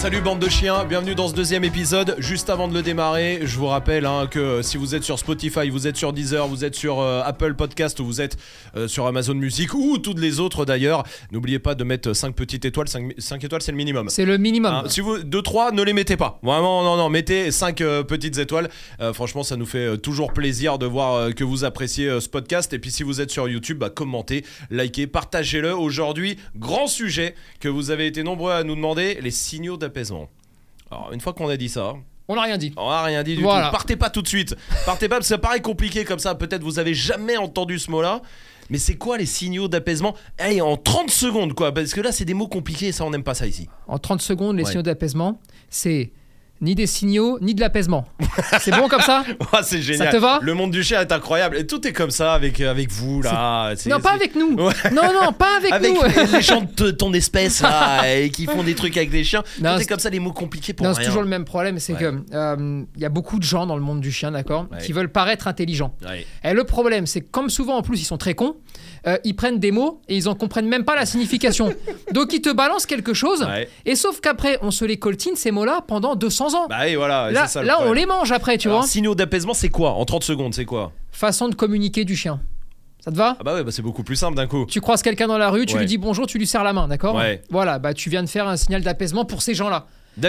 Salut bande de chiens, bienvenue dans ce deuxième épisode. Juste avant de le démarrer, je vous rappelle hein, que si vous êtes sur Spotify, vous êtes sur Deezer, vous êtes sur euh, Apple Podcast ou vous êtes euh, sur Amazon Music ou toutes les autres d'ailleurs, n'oubliez pas de mettre 5 petites étoiles, 5, étoiles c'est le minimum. C'est le minimum. Hein, si vous 2 3 ne les mettez pas. Vraiment non non, mettez 5 euh, petites étoiles. franchement, ça nous fait toujours plaisir de voir que vous appréciez ce podcast et puis si vous êtes sur YouTube, bah, commentez, likez, partagez-le. Aujourd'hui, grand sujet que vous avez été nombreux à nous demander, les signaux d'appel alors, une fois qu'on a dit ça, on n'a rien dit. On n'a rien dit du tout. Partez pas tout de suite. Partez pas, parce que ça paraît compliqué comme ça. Peut-être vous avez jamais entendu ce mot-là. Mais c'est quoi les signaux d'apaisement? Hey, en 30 secondes, quoi. Parce que là, c'est des mots compliqués ça, on n'aime pas ça ici. En 30 secondes, les signaux d'apaisement, c'est ni des signaux, ni de l'apaisement. C'est bon comme ça C'est génial. Ça te va Le monde du chien est incroyable. Et tout est comme ça avec, avec vous, là. Non, pas avec nous. Non, non, pas avec, nous. Avec les gens de ton espèce, là, et qui font des trucs avec des chiens. tout est comme ça, les mots compliqués pour Non, c'est toujours le même problème. C'est que euh, il y a beaucoup de gens dans le monde du chien, d'accord, qui veulent paraître intelligents. Et le problème, c'est que comme souvent, en plus, ils sont très cons. Euh, ils prennent des mots et ils en comprennent même pas la signification. Donc ils te balancent quelque chose. Et sauf qu'après, on se les coltine ces mots-là pendant 200 ans. Bah voilà. Là, là on les mange après, tu vois. Signaux d'apaisement, c'est quoi En 30 secondes, c'est quoi Façon de communiquer du chien. Ça te va Ah bah ouais, bah c'est beaucoup plus simple d'un coup. Tu croises quelqu'un dans la rue, tu lui dis bonjour, tu lui serres la main, d'accord Voilà, bah tu viens de faire un signal d'apaisement pour ces gens-là.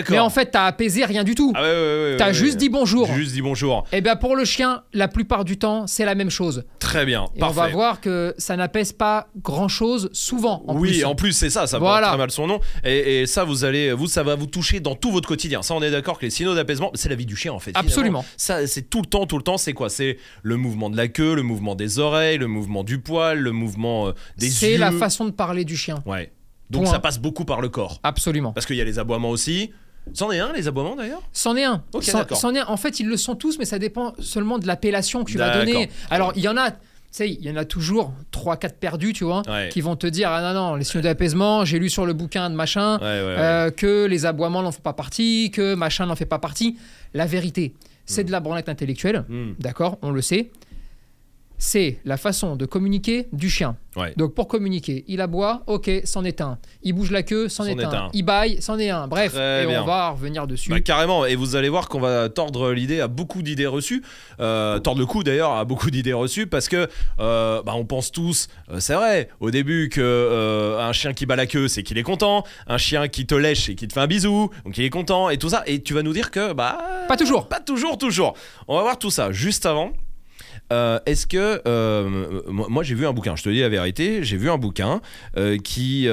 Mais en fait, t'as apaisé rien du tout. Ah ouais, t'as juste dit bonjour. Juste dit bonjour. Et eh bien pour le chien, la plupart du temps, c'est la même chose. Très bien. Et on va voir que ça n'apaise pas grand chose souvent. En oui, en plus c'est ça, ça porte très mal son nom. Et, ça, vous allez, vous, ça va vous toucher dans tout votre quotidien. Ça, on est d'accord que les signaux d'apaisement, c'est la vie du chien en fait. Absolument. Ça, c'est tout le temps, tout le temps. C'est quoi? C'est le mouvement de la queue, le mouvement des oreilles, le mouvement du poil, le mouvement euh, des yeux. C'est la façon de parler du chien. Ouais. Donc ça passe beaucoup par le corps. Absolument. Parce qu'il y a les aboiements aussi. C'en est un, les aboiements d'ailleurs? C'en est un. C'en est un. En fait, ils le sont tous, mais ça dépend seulement de l'appellation que tu vas donner. Alors, il y en a. Tu il y en a toujours 3-4 perdus, tu vois, qui vont te dire Ah non, non, les signaux d'apaisement, j'ai lu sur le bouquin de machin euh, que les aboiements n'en font pas partie, que machin n'en fait pas partie. La vérité, c'est hmm. de la branlette intellectuelle, hmm. d'accord, on le sait c'est la façon de communiquer du chien. Donc pour communiquer, il aboie, ok, c'en est un. Il bouge la queue, c'en est, un. Il baille, c'en est un. Bref, et on va revenir dessus. Bah, carrément, et vous allez voir qu'on va tordre l'idée à beaucoup d'idées reçues. Euh, tordre le coup d'ailleurs à beaucoup d'idées reçues parce que euh, bah, on pense tous, euh, c'est vrai, au début que un chien qui bat la queue, c'est qu'il est content. Un chien qui te lèche et qui te fait un bisou, donc il est content et tout ça. Et tu vas nous dire que bah pas toujours, pas toujours, toujours. On va voir tout ça juste avant. Euh, est-ce que euh, moi j'ai vu un bouquin, je te dis la vérité, j'ai vu un bouquin euh, qui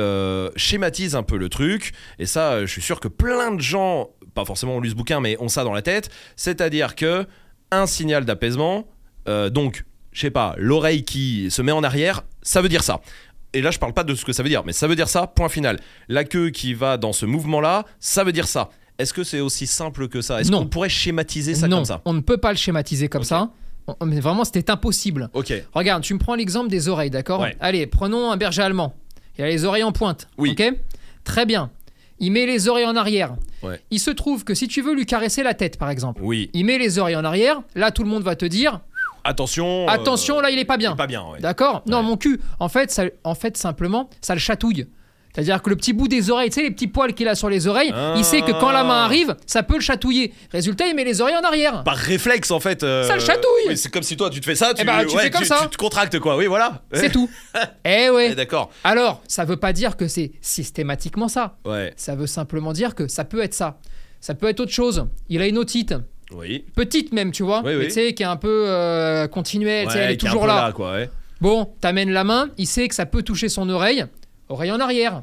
schématise un peu le truc et ça, je suis sûr que plein de gens, pas forcément ont lu ce bouquin, mais ont ça dans la tête. C'est-à-dire que un signal d'apaisement, donc je sais pas, l'oreille qui se met en arrière, ça veut dire ça. Et là, je parle pas de ce que ça veut dire, mais ça veut dire ça, point final. La queue qui va dans ce mouvement-là, ça veut dire ça. Est-ce que c'est aussi simple que ça? Est-ce qu'on pourrait schématiser ça comme ça? On ne peut pas le schématiser comme ça. Mais vraiment, c'était impossible. Ok. Regarde, tu me prends l'exemple des oreilles, d'accord Allez, prenons un berger allemand. Il a les oreilles en pointe. Oui. Ok Très bien. Il met les oreilles en arrière. Il se trouve que si tu veux lui caresser la tête, par exemple, oui. il met les oreilles en arrière. Là, tout le monde va te dire Attention. Euh, Attention, là, il est pas bien. pas bien, D'accord Non, mon cul. En fait, ça, en fait, simplement, ça le chatouille. C'est-à-dire que le petit bout des oreilles, tu sais, les petits poils qu'il a sur les oreilles, il sait que quand la main arrive, ça peut le chatouiller. Résultat, il met les oreilles en arrière. Par réflexe, en fait. Euh, ça le chatouille. c'est comme si toi, tu te fais ça, tu, eh ben, fais comme ça. tu te contractes, quoi. Oui, voilà. C'est tout. eh ouais. Eh, d'accord. Alors, ça veut pas dire que c'est systématiquement ça. Ouais. Ça veut simplement dire que ça peut être ça. Ça peut être autre chose. Il a une otite. Oui. Petite même, tu vois. Oui, Tu sais, qui est un peu euh, continuelle. elle est toujours là. là quoi, Bon, t'amènes la main, il sait que ça peut toucher son oreille. Oreille en arrière.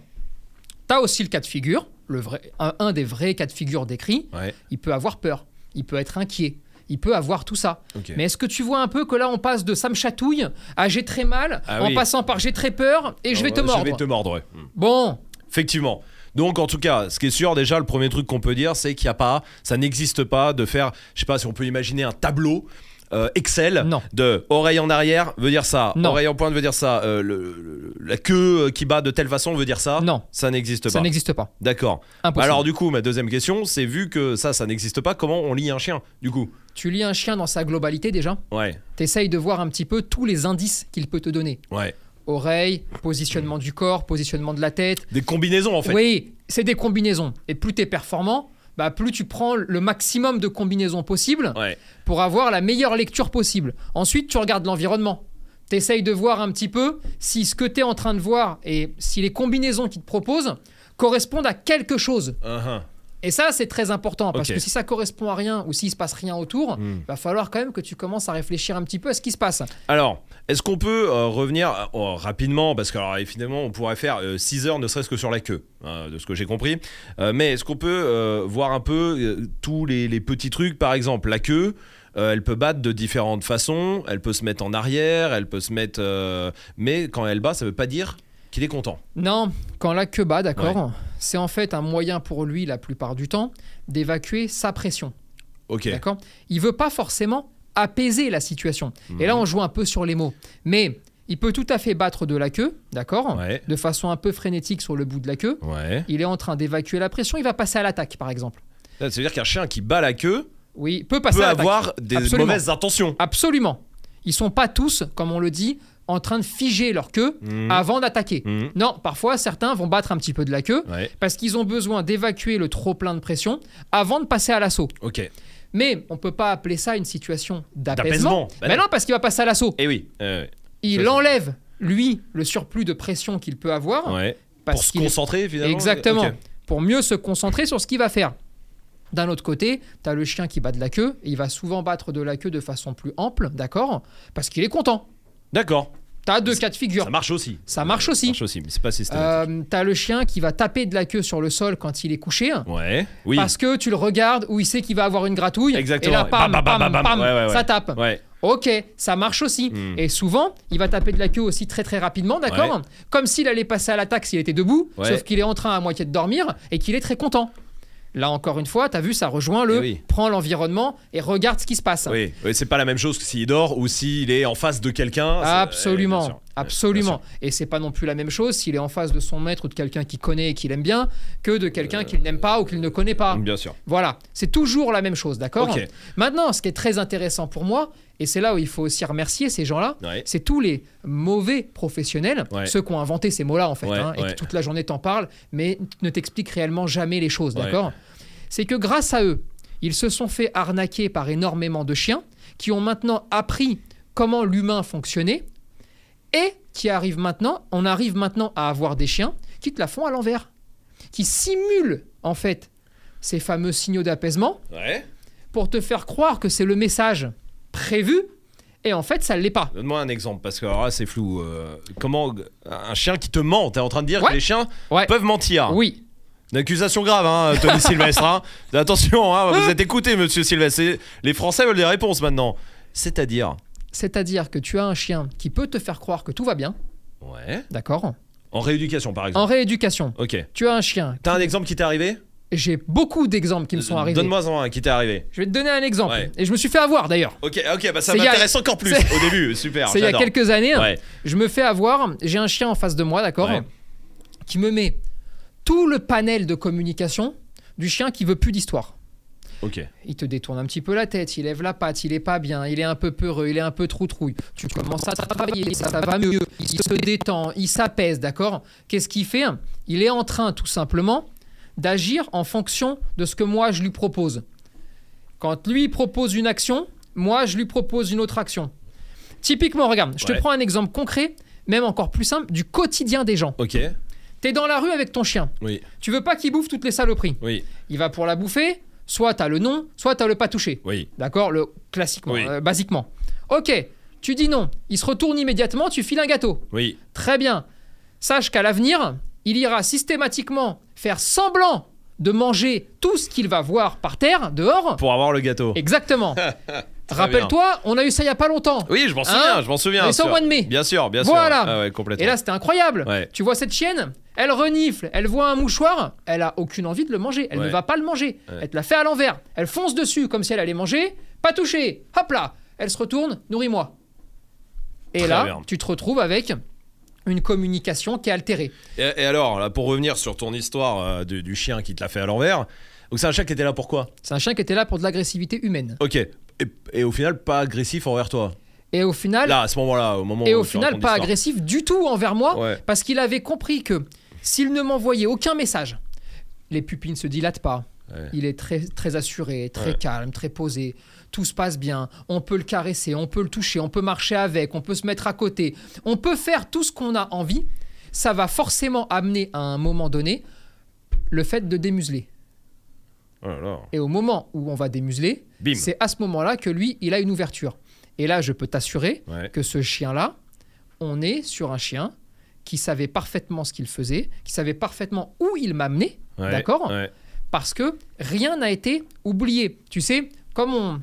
T'as aussi le cas de figure, le vrai, un, des vrais cas de figure décrits. Il peut avoir peur, il peut être inquiet, il peut avoir tout ça. Mais est-ce que tu vois un peu que là, on passe de ça me chatouille à j'ai très mal, ah en passant par j'ai très peur et je vais te mordre Je vais te mordre, ouais. Hmm. Bon. Effectivement. Donc en tout cas, ce qui est sûr déjà, le premier truc qu'on peut dire, c'est qu'il n'y a pas, ça n'existe pas de faire, je sais pas si on peut imaginer un tableau euh, Excel Non. de oreille en arrière veut dire ça, Non. oreille en pointe veut dire ça, euh, le- le- la queue qui bat de telle façon veut dire ça. Non. Ça n'existe Ça pas. n'existe pas. D'accord. Alors du coup, ma deuxième question, c'est vu que ça, ça n'existe pas, comment on lit un chien Du coup? Tu lis un chien dans sa globalité déjà? Ouais. T'essayes de voir un petit peu tous les indices qu'il peut te donner. Ouais. Oreille, positionnement du corps, positionnement de la tête. Des combinaisons en fait. Oui, c'est des combinaisons. Et plus tu es performant, bah plus tu prends le maximum de combinaisons possibles Ouais. pour avoir la meilleure lecture possible. Ensuite, tu regardes l'environnement. Tu essayes de voir un petit peu si ce que tu es en train de voir et si les combinaisons qu'ils te proposent correspondent à quelque chose. Uh-huh. Et ça, c'est très important parce que si ça correspond à rien ou s'il se passe rien autour, Hmm. va falloir quand même que tu commences à réfléchir un petit peu à ce qui se passe. Alors, est-ce qu'on peut euh, revenir euh, oh, rapidement Parce que, alors, finalement, on pourrait faire 6 heures ne serait-ce que sur la queue, hein, de ce que j'ai compris. Euh, mais est-ce qu'on peut euh, voir un peu euh, tous les, les petits trucs Par exemple, la queue, euh, elle peut battre de différentes façons. Elle peut se mettre en arrière, elle peut se mettre. euh, mais quand elle bat, ça veut pas dire qu'il est content. Non, quand la queue bat, d'accord, c'est en fait un moyen pour lui, la plupart du temps, d'évacuer sa pression. Ok. D'accord? Il veut pas forcément apaiser la situation. Mhm. Et là, on joue un peu sur les mots. Mais il peut tout à fait battre de la queue, d'accord Ouais. De façon un peu frénétique sur le bout de la queue. Ouais. Il est en train d'évacuer la pression, il va passer à l'attaque, par exemple. Ça veut dire qu'un chien qui bat la queue Oui, peut passer peut à l'attaque. avoir des Absolument. mauvaises intentions. Absolument. Ils sont pas tous, comme on le dit, en train de figer leur queue Mhm. avant d'attaquer. Mhm. Non, parfois certains vont battre un petit peu de la queue Ouais. parce qu'ils ont besoin d'évacuer le trop plein de pression avant de passer à l'assaut. Ok. Mais on peut pas appeler ça une situation D'apaisement. Bah Mais non. parce qu'il va passer à l'assaut. Et oui. euh, Il Ça, enlève lui le surplus de pression qu'il peut avoir ouais. parce Pour se concentrer finalement. exactement pour mieux se concentrer sur ce qu'il va faire. D'un autre côté, tu as le chien qui bat de la queue et il va souvent battre de la queue de façon plus ample, d'accord? Parce qu'il est content. D'accord. Tu as deux cas de figure. Ça marche aussi. Ça marche Ça aussi. marche aussi, mais c'est pas systématique. Euh, t'as le chien qui va taper de la queue sur le sol quand il est couché. ouais. Oui. Parce que tu le regardes où il sait qu'il va avoir une gratouille. Exactement. Et là, pam, Bam, bam, pam, bam, pam, bam. Ouais, ouais, ouais. ça tape. Ouais. Ok, ça marche aussi. Hmm. Et souvent, il va taper de la queue aussi très très rapidement, d'accord. Comme s'il allait passer à l'attaque s'il était debout, sauf qu'il est en train à moitié de dormir et qu'il est très content. Là encore une fois, t'as vu, ça rejoint le Eh oui. prends l'environnement et regarde ce qui se passe. Oui, oui, c'est pas la même chose que s'il dort ou s'il est en face de quelqu'un. Absolument, eh, absolument. Et c'est pas non plus la même chose s'il est en face de son maître ou de quelqu'un qu'il connaît et qu'il aime bien que de quelqu'un qu'il n'aime pas ou qu'il ne connaît pas. Bien sûr. Voilà, c'est toujours la même chose, d'accord. Maintenant, ce qui est très intéressant pour moi, et c'est là où il faut aussi remercier ces gens-là, Ouais. c'est tous les mauvais professionnels, Ouais. ceux qui ont inventé ces mots-là en fait, Ouais, hein, et qui toute la journée t'en parlent, mais ne t'expliquent réellement jamais les choses, d'accord C'est que grâce à eux, ils se sont fait arnaquer par énormément de chiens qui ont maintenant appris comment l'humain fonctionnait et qui arrivent maintenant, on arrive maintenant à avoir des chiens qui te la font à l'envers, qui simulent en fait ces fameux signaux d'apaisement Ouais. pour te faire croire que c'est le message prévu et en fait ça ne l'est pas. Donne-moi un exemple parce que alors là c'est flou. euh, comment un chien qui te ment T'es en train de dire Ouais. que les chiens Ouais. peuvent mentir Oui, Une accusation grave, hein, Tony Sylvestre. hein. Attention, hein, vous êtes écouté, Monsieur Sylvestre. Les Français veulent des réponses maintenant. C'est-à-dire c'est-à-dire que tu as un chien qui peut te faire croire que tout va bien, Ouais. d'accord En rééducation, par exemple. En rééducation, Ok. tu as un chien. T'as un exemple qui t'est arrivé? J'ai beaucoup d'exemples qui me sont arrivés. Donne-moi un qui t'est arrivé. Je vais te donner un exemple. Ouais. Et je me suis fait avoir d'ailleurs. Ok, ok, bah ça a- m'intéresse encore plus au début. Super. C'est il y a quelques années. Ouais. Je me fais avoir. J'ai un chien en face de moi, d'accord Ouais. Qui me met tout le panel de communication du chien qui veut plus d'histoire. Il te détourne un petit peu la tête, il lève la patte, il est pas bien, il est un peu peureux, il est un peu troutrouille. Tu commences à travailler, ça, ça va mieux, il se détend, il s'apaise, d'accord? Qu'est-ce qu'il fait? Il est en train tout simplement d'agir en fonction de ce que moi je lui propose. Quand lui propose une action, moi je lui propose une autre action. Typiquement, regarde, je te prends un exemple concret, même encore plus simple, du quotidien des gens. Ok. T'es dans la rue avec ton chien, Oui. tu veux pas qu'il bouffe toutes les saloperies. Oui. Il va pour la bouffer, soit t'as le non, soit t'as le pas touché. Oui. D'accord Le classiquement, Oui. euh, basiquement. Ok, tu dis non. Il se retourne immédiatement, tu files un gâteau. Oui. Très bien. Sache qu'à l'avenir, il ira systématiquement faire semblant de manger tout ce qu'il va voir par terre, dehors. Pour avoir le gâteau. Exactement. Rappelle-toi, on a eu ça il y a pas longtemps. Oui, je m'en souviens, Hein je m'en souviens. Mais c'est au mois de mai. Bien sûr, bien Voilà. sûr. Ah ouais, complètement. Et là, c'était incroyable. Ouais. Tu vois cette chienne, elle renifle, elle voit un mouchoir, elle a aucune envie de le manger, elle Ouais. ne va pas le manger. Ouais. Elle te l'a fait à l'envers. Elle fonce dessus comme si elle allait manger, pas touché. Hop là, elle se retourne, nourris-moi. Et là, tu te retrouves avec une communication qui est altérée. Et, alors, là, pour revenir sur ton histoire euh, du, chien qui te l'a fait à l'envers, donc c'est un chien qui était là pour quoi? C'est un chien qui était là pour de l'agressivité humaine. Ok. Et, au final, pas agressif envers toi? Et au final, là, à ce moment-là, au moment et au final, pas agressif du tout envers moi, parce qu'il avait compris que s'il ne m'envoyait aucun message, les pupilles ne se dilatent pas. Il est très, très assuré, très calme, très posé. Tout se passe bien, on peut le caresser, on peut le toucher, on peut marcher avec, on peut se mettre à côté, on peut faire tout ce qu'on a envie, ça va forcément amener à un moment donné le fait de démuseler. Oh Et au moment où on va démuseler, c'est à ce moment-là que lui, il a une ouverture. Et là, je peux t'assurer que ce chien-là, on est sur un chien qui savait parfaitement ce qu'il faisait, qui savait parfaitement où il m'amenait, d'accord? Parce que rien n'a été oublié. Tu sais, comme on,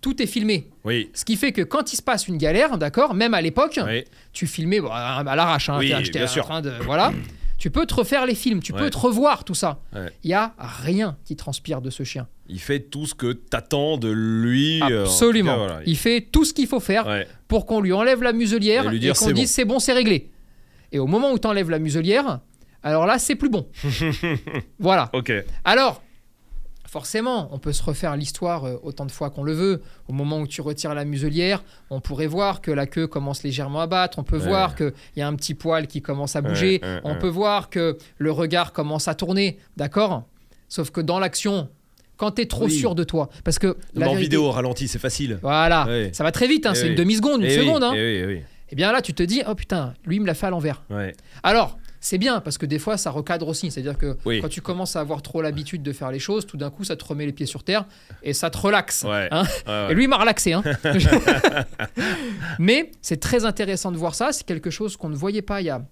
tout est filmé. Oui. Ce qui fait que quand il se passe une galère, d'accord, même à l'époque, tu filmais à l'arrache. Hein, oui, bien sûr. train de, voilà. tu peux te refaire les films, tu peux te revoir tout ça. Il y a rien qui transpire de ce chien. Il fait tout ce que t'attends de lui. Euh, Absolument. Il fait tout ce qu'il faut faire pour qu'on lui enlève la muselière et, qu'on dise c'est bon, c'est réglé. Et au moment où tu enlèves la muselière, alors là, c'est plus bon. voilà. Ok. Alors, Forcément, on peut se refaire l'histoire euh, autant de fois qu'on le veut. Au moment où tu retires la muselière, on pourrait voir que la queue commence légèrement à battre, on peut voir qu'il y a un petit poil qui commence à bouger, on peut voir que le regard commence à tourner, d'accord? Sauf que dans l'action, quand tu es trop sûr de toi. Parce que. La en vidéo ralenti, c'est facile. Voilà, ça va très vite, hein, eh c'est une demi-seconde, une eh seconde. Hein. Et eh, bien là, tu te dis, oh putain, lui, il me l'a fait à l'envers. Alors, c'est bien parce que des fois ça recadre aussi. C'est-à-dire que quand tu commences à avoir trop l'habitude de faire les choses, tout d'un coup ça te remet les pieds sur terre et ça te relaxe. Hein. et lui il m'a relaxé. Hein. Mais c'est très intéressant de voir ça. C'est quelque chose qu'on ne voyait pas il y a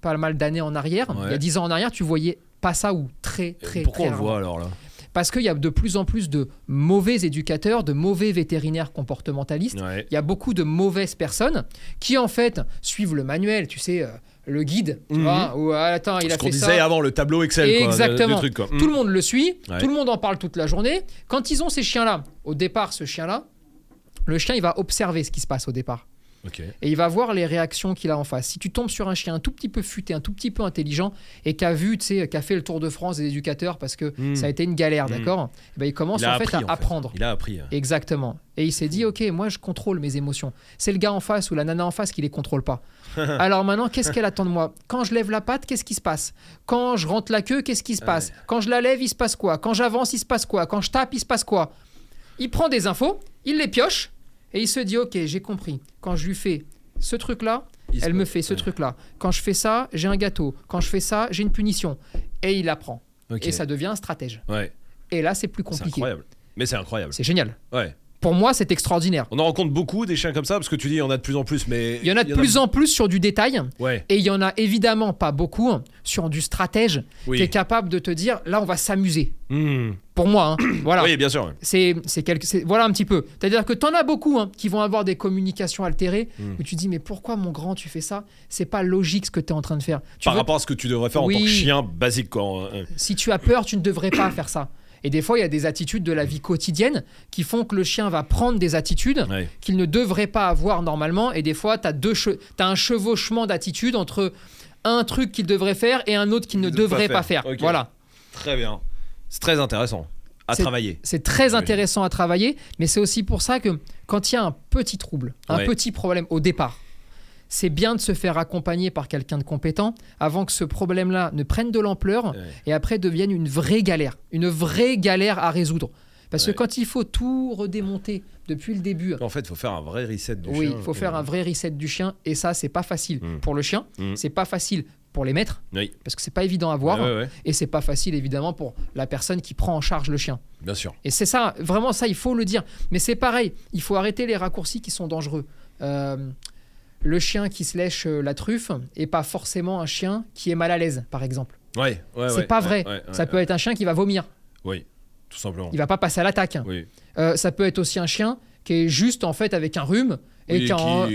pas mal d'années en arrière. Il y a dix ans en arrière, tu voyais pas ça ou très très. pourquoi on le voit alors là? Parce qu'il y a de plus en plus de mauvais éducateurs, de mauvais vétérinaires comportementalistes. Il y a beaucoup de mauvaises personnes qui en fait suivent le manuel, tu sais, euh, le guide, tu mhm. vois, ou ah, attends, il a fait disait avant le tableau Excel, Exactement. Tout le monde le suit, tout le monde en parle toute la journée. Quand ils ont ces chiens-là, au départ, ce chien-là, le chien, il va observer ce qui se passe au départ. Et il va voir les réactions qu'il a en face. Si tu tombes sur un chien un tout petit peu futé, un tout petit peu intelligent, et qui a vu, tu sais, qui a fait le tour de France des éducateurs parce que hmm. ça a été une galère, hmm. d'accord eh ben, Il commence en, fait, à apprendre. Il a appris. Hein. Exactement. Et il s'est dit, ok, moi je contrôle mes émotions. C'est le gars en face ou la nana en face qui les contrôle pas. Alors maintenant, qu'est-ce qu'elle attend de moi? Quand je lève la patte, qu'est-ce qui se passe? Quand je rentre la queue, qu'est-ce qui se passe? Quand je la lève, il se passe quoi? Quand j'avance, il se passe quoi? Quand je tape, il se passe quoi? Il prend des infos, il les pioche et il se dit ok, j'ai compris. Quand je lui fais ce truc-là, elle me fait ce truc-là. Quand je fais ça, j'ai un gâteau. Quand je fais ça, j'ai une punition. Et il apprend. Et ça devient un stratège. Et là, c'est plus compliqué. C'est incroyable. Mais c'est incroyable. C'est génial. Ouais pour moi, c'est extraordinaire. On en rencontre beaucoup des chiens comme ça parce que tu dis il y en a de plus en plus, mais il y en a de plus en plus sur du détail. Ouais. Et il y en a évidemment pas beaucoup sur du stratège qui est capable de te dire là on va s'amuser. Hmm. Pour moi, hein. voilà. Oui, bien sûr. C'est quelque, voilà un petit peu. C'est-à-dire que tu en as beaucoup hein, qui vont avoir des communications altérées hmm. où tu dis mais pourquoi mon grand tu fais ça? C'est pas logique ce que tu es en train de faire. Par rapport à ce que tu devrais faire en tant que chien basique quoi. Si tu as peur, tu ne devrais pas faire ça. Et des fois, il y a des attitudes de la vie quotidienne qui font que le chien va prendre des attitudes qu'il ne devrait pas avoir normalement. Et des fois, tu as, as, un chevauchement d'attitudes entre un truc qu'il devrait faire et un autre qu'il ne devrait pas faire. Voilà. Très bien. C'est très intéressant à travailler. C'est très intéressant à travailler, mais c'est aussi pour ça que quand il y a un petit trouble, un petit problème au départ, c'est bien de se faire accompagner par quelqu'un de compétent avant que ce problème-là ne prenne de l'ampleur et après devienne une vraie galère, une vraie galère à résoudre. Parce que quand il faut tout redémonter depuis le début. En fait, il faut faire un vrai reset du chien. Oui, il faut faire un vrai reset du chien. Et ça, c'est pas facile mmh. pour le chien. Mmh. C'est pas facile pour les maîtres. Parce que c'est pas évident à voir. et c'est pas facile, évidemment, pour la personne qui prend en charge le chien. Bien sûr. Et c'est ça, vraiment, ça, il faut le dire. Mais c'est pareil, il faut arrêter les raccourcis qui sont dangereux. Euh, le chien qui se lèche euh, la truffe et pas forcément un chien qui est mal à l'aise, par exemple. Ouais, ouais, c'est pas vrai. ça peut être un chien qui va vomir. Oui, tout simplement. Il va pas passer à l'attaque. Oui. Euh, ça peut être aussi un chien qui est juste en fait avec un rhume et qui, a,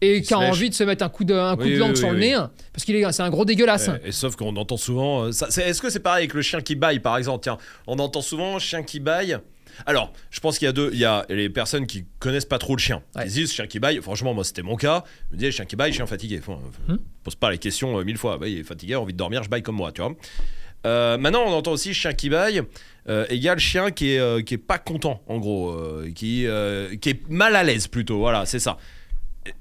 et qui a envie de se mettre un coup de, un coup de langue sur le nez parce qu'il est c'est un gros dégueulasse. Et, sauf qu'on entend souvent. Euh, est-ce que c'est pareil avec le chien qui baille par exemple? Tiens, on entend souvent chien qui baille Alors, je pense qu'il y a deux. Il y a les personnes qui connaissent pas trop le chien. Ils disent chien qui baille. Franchement, moi, c'était mon cas. Je me disais chien qui baille, chien fatigué. Enfin, hmm. Pose pas les questions euh, mille fois. Bah, il est fatigué, envie de dormir, je baille comme moi, tu vois. Euh, maintenant, on entend aussi chien qui baille euh, égale chien qui est, qui est pas content, en gros, qui, qui est mal à l'aise plutôt. Voilà, c'est ça.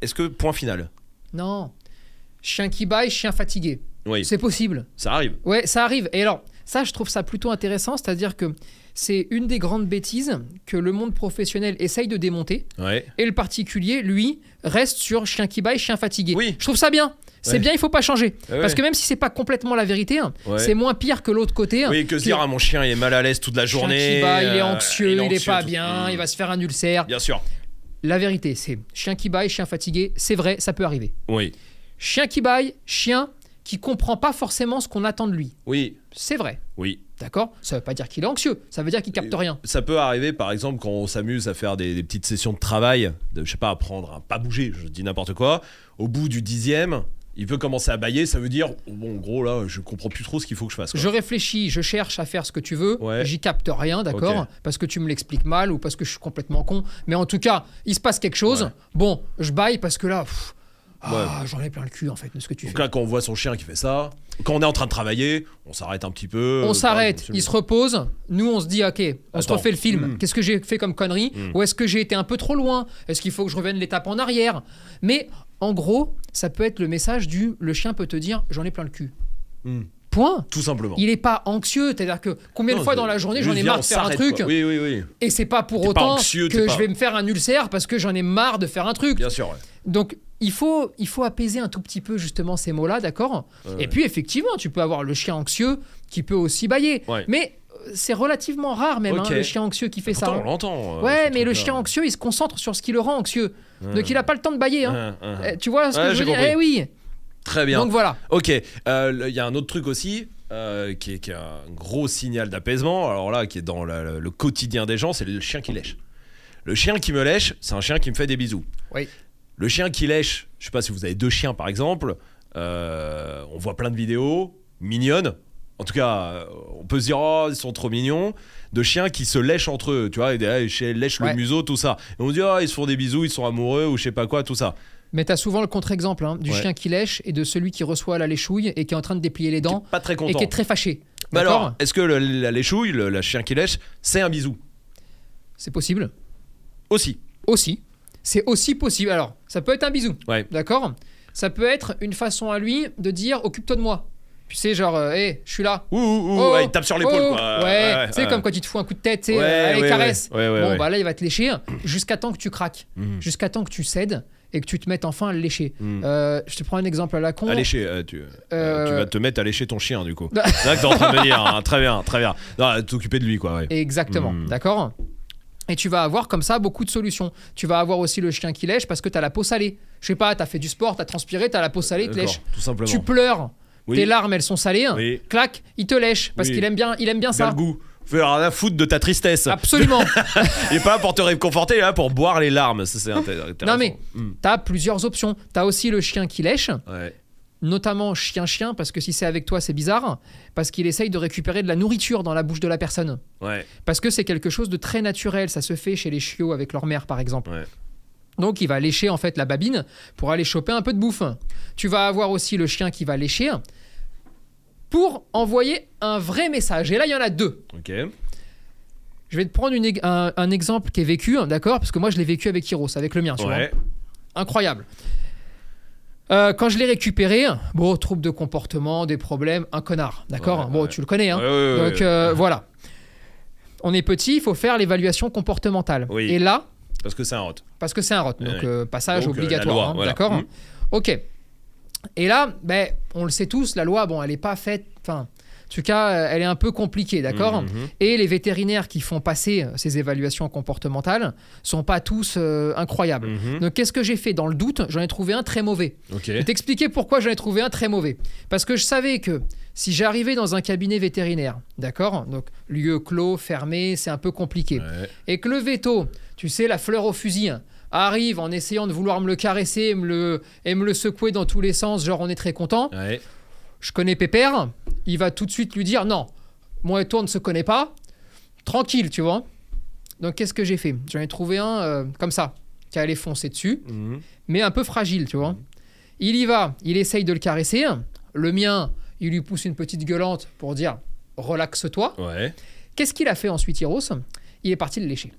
Est-ce que point final Non. Chien qui baille, chien fatigué. Oui. C'est possible. Ça arrive. Ouais, ça arrive. Et alors, ça, je trouve ça plutôt intéressant, c'est-à-dire que c'est une des grandes bêtises que le monde professionnel essaye de démonter. Et le particulier, lui, reste sur chien qui baille, chien fatigué. Oui. Je trouve ça bien. C'est bien, il faut pas changer. Parce que même si c'est pas complètement la vérité, hein, c'est moins pire que l'autre côté. Oui, que se dire ah, mon chien il est mal à l'aise toute la journée. Chien qui baille, il est euh, anxieux, il, est, pas bien, il va se faire un ulcère. Bien sûr. La vérité, c'est chien qui baille, chien fatigué, c'est vrai, ça peut arriver. Oui. Chien qui baille, chien qui comprend pas forcément ce qu'on attend de lui. Oui. C'est vrai. Oui. D'accord? Ça veut pas dire qu'il est anxieux, ça veut dire qu'il capte rien. Ça peut arriver, par exemple, quand on s'amuse à faire des, petites sessions de travail, de, je sais pas, apprendre à pas bouger, je dis n'importe quoi. Au bout du dixième, il peut commencer à bailler, ça veut dire, bon, en gros, là, je comprends plus trop ce qu'il faut que je fasse. Je réfléchis, je cherche à faire ce que tu veux, j'y capte rien, d'accord Parce que tu me l'expliques mal ou parce que je suis complètement con. Mais en tout cas, il se passe quelque chose. Bon, je baille parce que là, ah, j'en ai plein le cul en fait de ce que tu Donc fais. là, quand on voit son chien qui fait ça, quand on est en train de travailler, on s'arrête un petit peu. On s'arrête, il se repose. Nous, on se dit, ok, on se refait le film. Hmm. Qu'est-ce que j'ai fait comme connerie hmm. Ou est-ce que j'ai été un peu trop loin Est-ce qu'il faut que je revienne l'étape en arrière Mais en gros, ça peut être le message du le chien peut te dire, j'en ai plein le cul. Hmm. Point. Tout simplement. Il n'est pas anxieux, c'est-à-dire que combien de fois dans la journée j'en ai marre de faire un truc Oui, oui, oui. Et c'est pas pour autant que je vais me faire un ulcère parce que j'en ai marre de faire un truc. Bien sûr. Donc il faut, il faut apaiser un tout petit peu justement ces mots-là, d'accord? Et puis effectivement, tu peux avoir le chien anxieux qui peut aussi bailler. Mais euh, c'est relativement rare même hein, le chien anxieux qui fait ça. Hein. On l'entend. Euh, ouais, mais le chien anxieux, il se concentre sur ce qui le rend anxieux. Donc il n'a pas le temps de bailler. Hein. Eh, tu vois ce que je veux dire? Eh oui. Très bien. Donc voilà. Ok. Euh, il y a un autre truc aussi. qui, est, un gros signal d'apaisement, alors là, qui est dans le quotidien des gens, c'est le chien qui lèche. Le chien qui me lèche, c'est un chien qui me fait des bisous. Oui. Le chien qui lèche, je sais pas si vous avez deux chiens par exemple, euh, on voit plein de vidéos mignonnes. En tout cas, euh, on peut se dire, oh, ils sont trop mignons. De chiens qui se lèchent entre eux, tu vois, ils lèchent le museau, tout ça. Et on dit, oh, ils se font des bisous, ils sont amoureux, ou je sais pas quoi, tout ça. Mais tu as souvent le contre-exemple hein, du chien qui lèche et de celui qui reçoit la léchouille et qui est en train de déplier les dents. pas très content. Et qui est très fâché. Mais alors, est-ce que la léchouille, le, chien qui lèche, c'est un bisou? C'est possible. Aussi. Aussi c'est aussi possible. Alors, ça peut être un bisou. D'accord? Ça peut être une façon à lui de dire occupe-toi de moi. Tu sais, genre, hé, euh, je suis là. Ouh, ouh, oh, il tape sur l'épaule, oh, quoi. Ouais, tu sais, comme quand tu te fous un coup de tête, tu sais, allez, caresse. bon, bah là, il va te lécher jusqu'à temps que tu craques, mhm. jusqu'à temps que tu cèdes et que tu te mettes enfin à le lécher. Mhm. Euh, je te prends un exemple à la con. À lécher, euh, tu, tu, vas te mettre à lécher ton chien, du coup. c'est ça que t'es en train de me dire. Hein. Très bien, très bien. T'occuper de lui, quoi. Exactement, mhm. d'accord? Et tu vas avoir comme ça beaucoup de solutions. Tu vas avoir aussi le chien qui lèche parce que tu as la peau salée. Je sais pas, tu as fait du sport, tu as transpiré, tu as la peau salée, il te lèche. Tout simplement. Tu pleures, tes larmes elles sont salées, clac, il te lèche parce qu'il aime bien, il aime bien ça. Le goût. Fais rien foutre de ta tristesse. Absolument. est pas pour te réconforter, là pour boire les larmes. c'est intéressant. Non mais, hmm. tu as plusieurs options. Tu as aussi le chien qui lèche. Ouais notamment chien-chien, parce que si c'est avec toi, c'est bizarre, parce qu'il essaye de récupérer de la nourriture dans la bouche de la personne. Parce que c'est quelque chose de très naturel, ça se fait chez les chiots avec leur mère, par exemple. Donc il va lécher en fait la babine pour aller choper un peu de bouffe. Tu vas avoir aussi le chien qui va lécher pour envoyer un vrai message. Et là, il y en a deux. Je vais te prendre un, exemple qui est vécu, d'accord? Parce que moi, je l'ai vécu avec Hiros, avec le mien, tu vois. Incroyable. Euh, quand je l'ai récupéré, bon, trouble de comportement, des problèmes, un connard, d'accord Bon, tu le connais, hein Donc euh, voilà. On est petit, il faut faire l'évaluation comportementale. Et là. Parce que c'est un rot. Parce que c'est un rot. Donc euh, passage obligatoire, hein, d'accord mmh. Ok. Et là, ben, on le sait tous, la loi, bon, elle n'est pas faite. Enfin, en tout cas, euh, elle est un peu compliquée, d'accord mhm. Et les vétérinaires qui font passer euh, ces évaluations comportementales sont pas tous euh, incroyables. Mhm. Donc, qu'est-ce que j'ai fait Dans le doute, j'en ai trouvé un très mauvais. Je vais t'expliquer pourquoi j'en ai trouvé un très mauvais. Parce que je savais que si j'arrivais dans un cabinet vétérinaire, d'accord Donc, lieu clos, fermé, c'est un peu compliqué. Et que le veto, tu sais, la fleur au fusil, hein, arrive en essayant de vouloir me le caresser et me le, et me le secouer dans tous les sens, genre on est très content je connais Pépère, il va tout de suite lui dire non, moi et toi on ne se connaît pas, tranquille, tu vois. Donc qu'est-ce que j'ai fait? J'en ai trouvé un euh, comme ça, qui allait foncer dessus, mhm. mais un peu fragile, tu vois. Il y va, il essaye de le caresser. Le mien, il lui pousse une petite gueulante pour dire relaxe-toi. Qu'est-ce qu'il a fait ensuite, Hiros? Il est parti le lécher.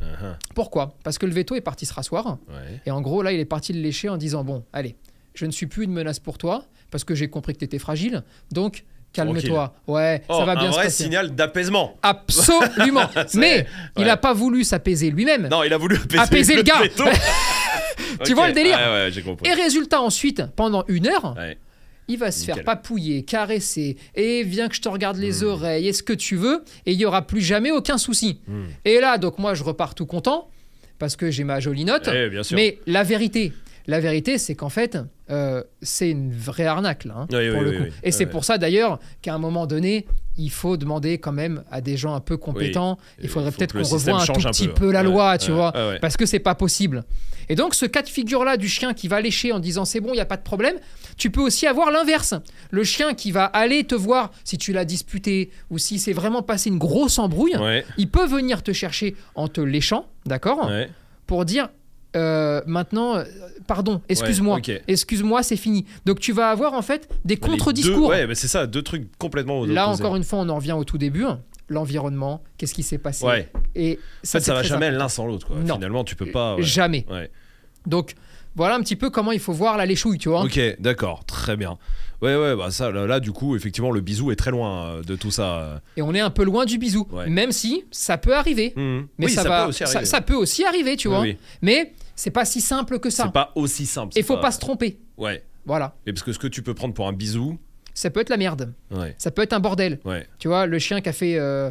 Uh-huh. Pourquoi? Parce que le veto est parti se rasseoir. Et en gros, là, il est parti le lécher en disant Bon, allez, je ne suis plus une menace pour toi parce que j'ai compris que tu étais fragile. Donc, calme-toi. Ouais, ça oh, va bien se passer. Un vrai signal d'apaisement. Absolument. Mais il n'a pas voulu s'apaiser lui-même. Non, il a voulu apaiser, le, gars. tu vois le délire Et résultat, ensuite, pendant une heure, il va se faire papouiller, caresser, et viens que je te regarde les hmm. oreilles, est-ce que tu veux? Et il n'y aura plus jamais aucun souci. Hmm. Et là, donc moi, je repars tout content, parce que j'ai ma jolie note. Eh, mais la vérité, la vérité, c'est qu'en fait, euh, c'est une vraie arnaque, là, hein, pour le coup. Et c'est pour ça, d'ailleurs, qu'à un moment donné, il faut demander quand même à des gens un peu compétents. Il faudrait peut-être qu'on revoie un tout petit peu, la loi, tu vois, parce que c'est pas possible. Et donc, ce cas de figure-là du chien qui va lécher en disant c'est bon, il n'y a pas de problème, tu peux aussi avoir l'inverse. Le chien qui va aller te voir si tu l'as disputé ou si c'est vraiment passé une grosse embrouille, il peut venir te chercher en te léchant, d'accord Pour dire euh, maintenant, euh, pardon, excuse-moi, excuse-moi, c'est fini. Donc tu vas avoir en fait des contre-discours. Ouais, mais c'est ça, deux trucs complètement. Là encore une fois, on en revient au tout début. L'environnement, qu'est-ce qui s'est passé? Et ça, en fait, ça va jamais l'un sans l'autre. Finalement, tu peux pas. Jamais. Donc voilà un petit peu comment il faut voir la léchouille, tu vois. Ok, d'accord, très bien. Ouais, ouais, bah ça, là, du coup, effectivement, le bisou est très loin euh, de tout ça. Et on est un peu loin du bisou, même si ça peut arriver. Mmh. Mais ça, va, peut aussi arriver. Ça, peut aussi arriver, tu vois. Mais c'est pas si simple que ça. C'est pas aussi simple. Il faut pas... se tromper. Ouais. Voilà. Et parce que ce que tu peux prendre pour un bisou. Ça peut être la merde. Ça peut être un bordel. Ouais. Tu vois, le chien qui a fait. Euh,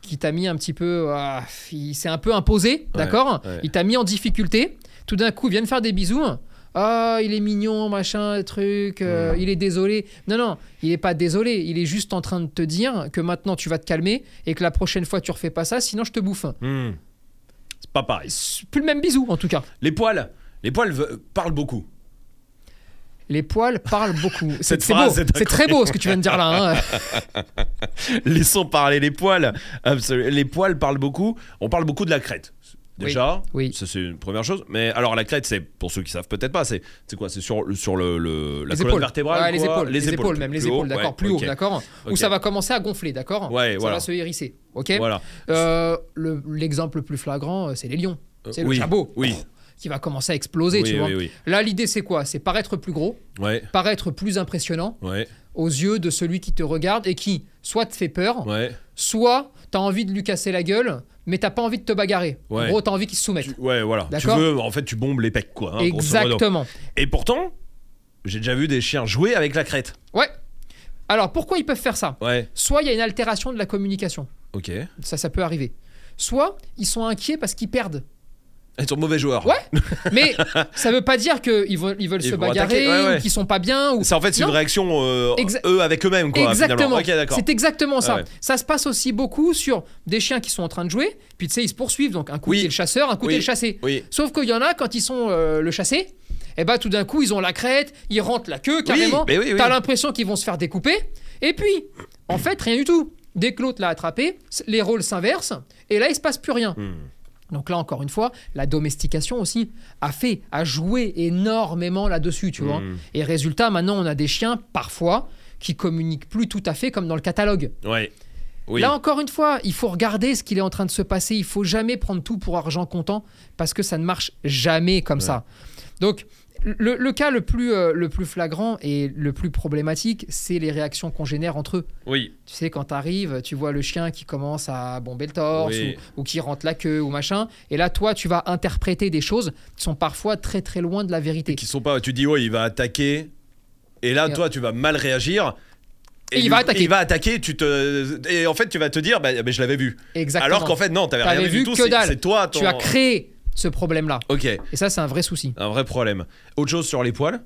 qui t'a mis un petit peu. Ah, il s'est un peu imposé, d'accord Il t'a mis en difficulté. Tout d'un coup, il vient de faire des bisous. Ah, il est mignon, machin, truc, euh, il est désolé. Non, non, il n'est pas désolé. Il est juste en train de te dire que maintenant tu vas te calmer et que la prochaine fois tu refais pas ça, sinon je te bouffe. Hmm pas pareil. Plus le même bisou, en tout cas. Les poils, les poils parlent beaucoup. Les poils parlent beaucoup. C'est beau. C'est très beau ce que tu viens de dire là. Hein. Laissons parler les poils. Les poils parlent beaucoup. On parle beaucoup de la crête. Déjà, oui. ça c'est une première chose. Mais alors la crête, c'est pour ceux qui savent peut-être pas, c'est quoi C'est sur sur le, la les colonne vertébrale, les, épaules, les, épaules, même les épaules, d'accord, plus haut, d'accord. Où ça va commencer à gonfler, d'accord. Ouais, ça va se hérisser, ok. Voilà. Euh, l'exemple le plus flagrant, euh, c'est les lions. Euh, c'est le chabot. Oui. Qui va commencer à exploser, tu vois. Là, l'idée c'est quoi? C'est paraître plus gros, paraître plus impressionnant aux yeux de celui qui te regarde et qui soit te fait peur, soit t'as envie de lui casser la gueule mais t'as pas envie de te bagarrer. En gros, t'as envie qu'il se soumette. ouais, voilà. Tu veux, en fait, tu bombes les pecs, quoi. Hein, Exactement. Et pourtant, j'ai déjà vu des chiens jouer avec la crête. Ouais. Alors, pourquoi ils peuvent faire ça? Ouais. Soit il y a une altération de la communication. Ok. Ça, ça peut arriver. Soit ils sont inquiets parce qu'ils perdent. Ils sont mauvais joueurs. Ouais, mais ça veut pas dire qu'ils veulent, ils veulent se bagarrer ou qu'ils sont pas bien. Ou... C'est en fait une réaction euh, eux avec eux-mêmes. Quoi, exactement. c'est exactement ça. Ça se passe aussi beaucoup sur des chiens qui sont en train de jouer, puis tu sais, ils se poursuivent. Donc un coup, oui. le chasseur, un coup, oui. le chassé. Sauf qu'il y en a, quand ils sont euh, le chassé, et eh bah ben, tout d'un coup, ils ont la crête, ils rentrent la queue carrément. T'as l'impression qu'ils vont se faire découper. Et puis, en fait, rien du tout. Dès que l'autre l'a attrapé, les rôles s'inversent, et là, il se passe plus rien. Hmm. Donc là, encore une fois, la domestication aussi a fait, a joué énormément là-dessus, tu vois. Hmm. Et résultat, maintenant, on a des chiens, parfois, qui communiquent plus tout à fait comme dans le catalogue. Ouais. Oui. Là, encore une fois, il faut regarder ce qu'il est en train de se passer. Il faut jamais prendre tout pour argent comptant parce que ça ne marche jamais comme ça. Donc, le, cas le plus, euh, le plus flagrant et le plus problématique, c'est les réactions qu'on génère entre eux. Oui. Tu sais, quand tu arrives, tu vois le chien qui commence à bomber le torse ou, qui rentre la queue ou machin. Et là, toi, tu vas interpréter des choses qui sont parfois très très loin de la vérité. Qui sont pas. Tu dis, oh, il va attaquer. Et là, toi, tu vas mal réagir. Et, il va attaquer. Il va attaquer, tu te et en fait tu vas te dire bah, je l'avais vu. Exactement. Alors qu'en fait non, t'avais rien vu, du tout. C'est toi. Tu as créé ce problème-là. Ok. Et ça, c'est un vrai souci. Un vrai problème. Autre chose sur les poils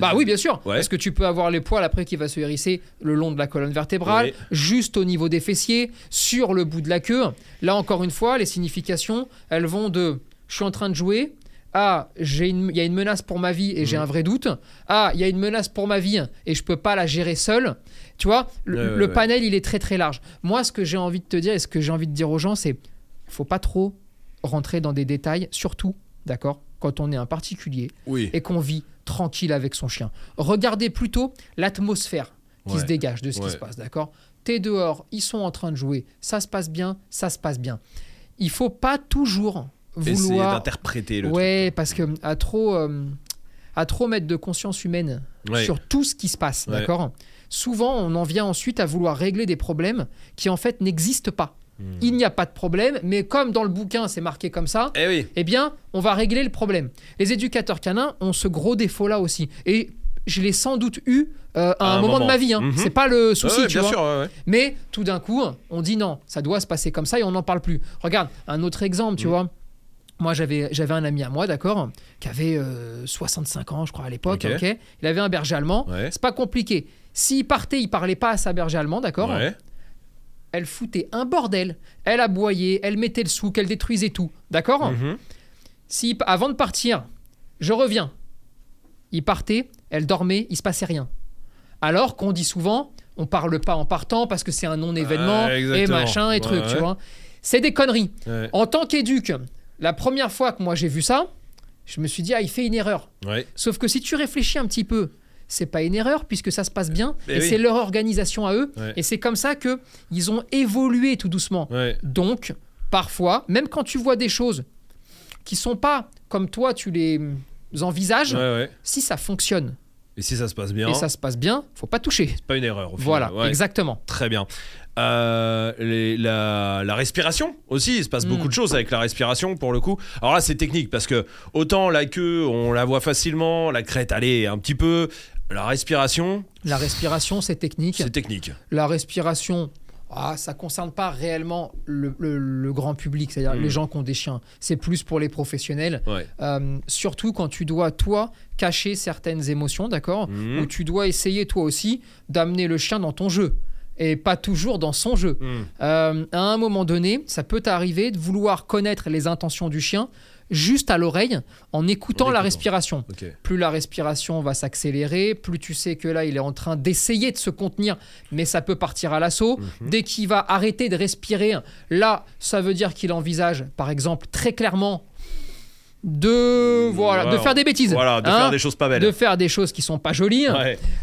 Bah oui, bien sûr. Parce que tu peux avoir les poils après qui va se hérisser le long de la colonne vertébrale, juste au niveau des fessiers, sur le bout de la queue. Là, encore une fois, les significations, elles vont de je suis en train de jouer ah, il y a une menace pour ma vie et j'ai mhm. un vrai doute. Ah, il y a une menace pour ma vie et je peux pas la gérer seul. Tu vois, le, panel, il est très très large. Moi, ce que j'ai envie de te dire et ce que j'ai envie de dire aux gens, c'est faut pas trop rentrer dans des détails, surtout, d'accord, quand on est un particulier et qu'on vit tranquille avec son chien. Regardez plutôt l'atmosphère qui se dégage de ce qui se passe, d'accord. T'es dehors, ils sont en train de jouer, ça se passe bien, ça se passe bien. Il faut pas toujours vouloir d'interpréter le ouais parce que à trop euh, à trop mettre de conscience humaine sur tout ce qui se passe d'accord. Souvent on en vient ensuite à vouloir régler des problèmes qui en fait n'existent pas hmm. il n'y a pas de problème mais comme dans le bouquin c'est marqué comme ça eh, eh bien on va régler le problème les éducateurs canins ont ce gros défaut là aussi et je l'ai sans doute eu euh, à, un, moment, de ma vie. Hein. Mhm. C'est pas le souci, tu vois. Mais tout d'un coup, on dit non, ça doit se passer comme ça et on n'en parle plus. Regarde, un autre exemple, tu mhm. vois. Moi, j'avais, j'avais un ami à moi, d'accord, qui avait 65 euh, ans, je crois, à l'époque. il avait un berger allemand. C'est pas compliqué. S'il partait, il parlait pas à sa berger allemand, d'accord Elle foutait un bordel. Elle aboyait, elle mettait le souk, elle détruisait tout, d'accord mhm. Si, avant de partir, je reviens. Il partait, elle dormait, il se passait rien. Alors qu'on dit souvent, on parle pas en partant parce que c'est un non-événement et machin et truc, tu vois. C'est des conneries. En tant qu'éduc, la première fois que moi j'ai vu ça, je me suis dit, ah, il fait une erreur. Sauf que si tu réfléchis un petit peu, c'est pas une erreur puisque ça se passe bien et, c'est leur organisation à eux. Et c'est comme ça que ils ont évolué tout doucement. Donc, parfois, même quand tu vois des choses qui sont pas comme toi, tu les envisages, si ça fonctionne, et si ça se passe bien Et ça se passe bien, faut pas toucher. C'est pas une erreur. Au voilà, exactement. Très bien. Euh, la, respiration aussi, il se passe beaucoup de mm. choses avec la respiration pour le coup. Alors là, c'est technique parce que autant la queue, on la voit facilement, la crête, allez, un petit peu. La respiration. La respiration, c'est technique. C'est technique. La respiration, ah, ça concerne pas réellement le, grand public, c'est-à-dire les mm. gens qui ont des chiens. C'est plus pour les professionnels. Euh, surtout quand tu dois, toi, cacher certaines émotions, d'accord? Mm. Ou tu dois essayer, toi aussi, d'amener le chien dans ton jeu et pas toujours dans son jeu. Mm. Euh, à un moment donné, ça peut t'arriver de vouloir connaître les intentions du chien juste à l'oreille en écoutant, la respiration. Plus la respiration va s'accélérer, plus tu sais que là il est en train d'essayer de se contenir, mais ça peut partir à l'assaut. Mhm. Dès qu'il va arrêter de respirer, là ça veut dire qu'il envisage par exemple très clairement de voilà, de faire des bêtises voilà de faire hein, des choses pas belles de faire des choses qui sont pas jolies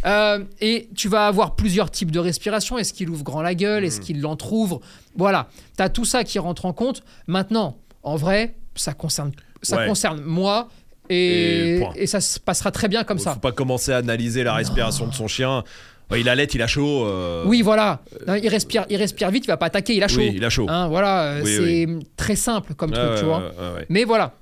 euh, et tu vas avoir plusieurs types de respiration est-ce qu'il ouvre grand la gueule? Est-ce mhm. qu'il l'entrouvre? Voilà tu as tout ça qui rentre en compte maintenant en vrai ça concerne, ça concerne moi. Et, et, ça se passera très bien comme ça. Faut pas commencer à analyser la respiration de son chien. il allait, il a chaud. Euh. Oui, voilà. il respire, il respire vite, il va pas attaquer, il a chaud. Oui, il a chaud. Hein, voilà, c'est très simple comme truc, tu vois. Mais voilà,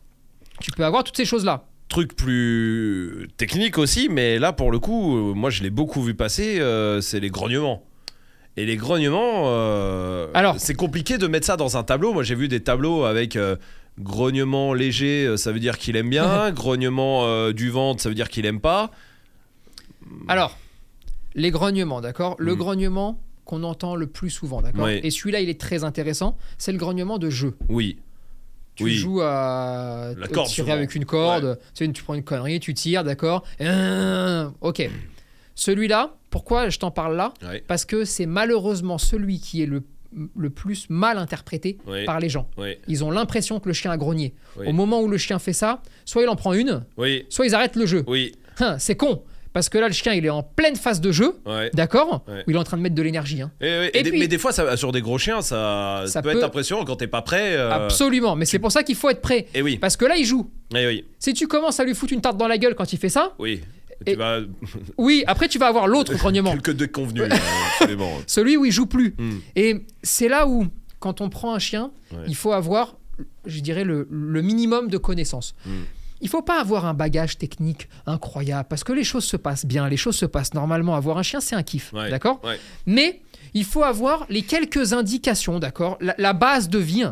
tu peux avoir toutes ces choses-là. Truc plus technique aussi, mais là pour le coup, euh, moi je l'ai beaucoup vu passer, euh, c'est les grognements. Et les grognements, alors c'est compliqué de mettre ça dans un tableau. Moi j'ai vu des tableaux avec Grognement léger, euh, ça veut dire qu'il aime bien. grognement euh, du ventre, ça veut dire qu'il aime pas. Alors, les grognements, d'accord? Le hmm. grognement qu'on entend le plus souvent, d'accord? Et celui-là, il est très intéressant. C'est le grognement de jeu. Oui. Tu joues à tirer avec une corde. Tu, tu prends une connerie, tu tires, d'accord Ok. Celui-là, pourquoi je t'en parle là Parce que c'est malheureusement celui qui est le le plus mal interprété par les gens. Ils ont l'impression que le chien a grogné. Au moment où le chien fait ça, soit il en prend une, soit ils arrêtent le jeu. Hein, c'est con. Parce que là, le chien, il est en pleine phase de jeu, d'accord Où il est en train de mettre de l'énergie. Hein. mais des fois, ça, sur des gros chiens, ça, peut, être impressionnant quand t'es pas prêt. Euh, Absolument, mais c'est pour ça qu'il faut être prêt. Et oui. Parce que là, il joue. Si tu commences à lui foutre une tarte dans la gueule quand il fait ça, oui. oui, après tu vas avoir l'autre grognement. Quelques de convenu. Celui où il joue plus. Hmm. Et c'est là où, quand on prend un chien, il faut avoir, je dirais, le, minimum de connaissances. Il hmm. Il faut pas avoir un bagage technique incroyable parce que les choses se passent bien, les choses se passent normalement. Avoir un chien, c'est un kiff, d'accord Mais il faut avoir les quelques indications, d'accord la, base de vie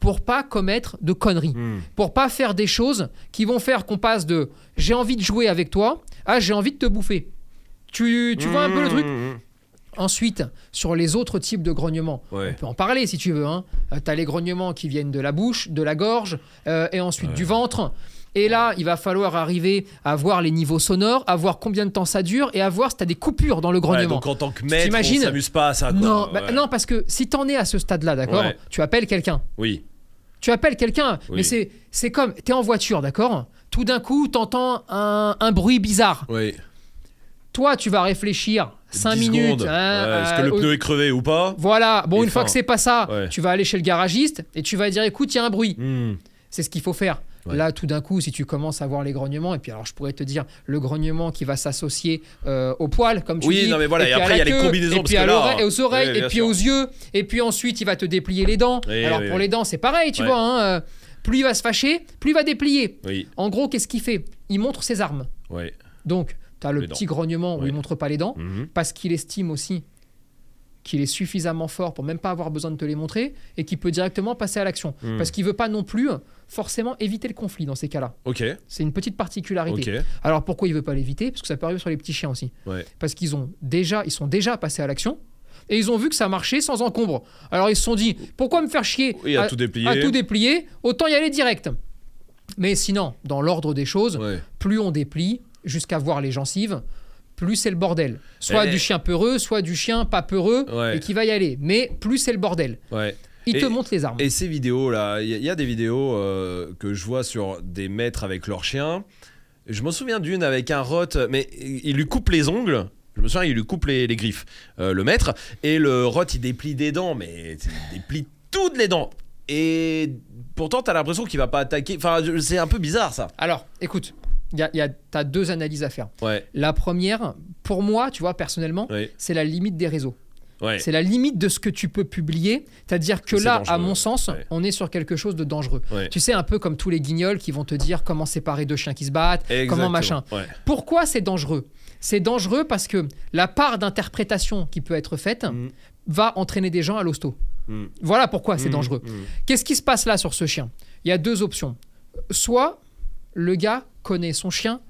pour pas commettre de conneries, hmm. pour pas faire des choses qui vont faire qu'on passe de j'ai envie de jouer avec toi ah, j'ai envie de te bouffer. Tu, tu vois un peu le truc mmh. Ensuite, sur les autres types de grognements, on peut en parler si tu veux. Hein. Euh, tu as les grognements qui viennent de la bouche, de la gorge euh, et ensuite du ventre. Et là, il va falloir arriver à voir les niveaux sonores, à voir combien de temps ça dure et à voir si tu as des coupures dans le grognement. donc en tant que maître, on s'amuse pas à ça. Non, bah, non, parce que si tu en es à ce stade-là, d'accord, tu appelles quelqu'un. Oui. Tu appelles quelqu'un, mais c'est, c'est comme, tu es en voiture, d'accord Tout d'un coup, tu entends un, un bruit bizarre. Oui. Toi, tu vas réfléchir 5 minutes. Hein, Est-ce que le pneu est crevé ou pas? Voilà. Bon, une fois que c'est pas ça, tu vas aller chez le garagiste et tu vas dire écoute, il y a un bruit. Hmm. C'est ce qu'il faut faire. Là, tout d'un coup, si tu commences à voir les grognements, et puis alors je pourrais te dire le grognement qui va s'associer euh, au poil, comme tu oui, dis. non, mais voilà, et, après, il y a les combinaisons. Et puis à aux oreilles, et puis aux yeux, et puis ensuite, il va te déplier les dents. alors pour les dents, c'est pareil, tu vois. Hein, euh, plus il va se fâcher, plus il va déplier. En gros, qu'est-ce qu'il fait? Il montre ses armes. Donc, tu as le petit grognement où il montre pas les dents, mhm. parce qu'il estime aussi qu'il est suffisamment fort pour même pas avoir besoin de te les montrer et qu'il peut directement passer à l'action. Mhm. Parce qu'il veut pas non plus forcément éviter le conflit dans ces cas-là. Ok. C'est une petite particularité. Alors pourquoi il veut pas l'éviter? Parce que ça peut arriver sur les petits chiens aussi. Parce qu'ils ont déjà, ils sont déjà passés à l'action. Et ils ont vu que ça marchait sans encombre. Alors ils se sont dit, pourquoi me faire chier à, tout déplier. à, tout déplier? Autant y aller direct. Mais sinon, dans l'ordre des choses, plus on déplie jusqu'à voir les gencives, plus c'est le bordel. Soit du chien peureux, soit du chien pas peureux et qui va y aller. Mais plus c'est le bordel. Ouais. Il te montre les armes. Et ces vidéos-là, il y, a des vidéos euh, que je vois sur des maîtres avec leurs chiens. Je me souviens d'une avec un rot, mais il lui coupe les ongles. Je me souviens, il lui coupe les, griffes, euh, le maître. Et le rot, il déplie des dents, mais il déplie toutes les dents. Et pourtant, t'as l'impression qu'il va pas attaquer. Enfin, c'est un peu bizarre ça. Alors, écoute, y a, y a, t'as deux analyses à faire. Ouais. La première, pour moi, tu vois, personnellement, c'est la limite des réseaux. C'est la limite de ce que tu peux publier. C'est-à-dire que là, à mon sens, on est sur quelque chose de dangereux. Tu sais, un peu comme tous les guignols qui vont te dire comment séparer deux chiens qui se battent, comment machin. Pourquoi c'est dangereux? C'est dangereux parce que la part d'interprétation qui peut être faite mm. va entraîner des gens à l'hosto. Mm. Voilà pourquoi c'est mm. dangereux. Qu'est-ce qui se passe là sur ce chien? Il y a deux options. Soit le gars connaît son chien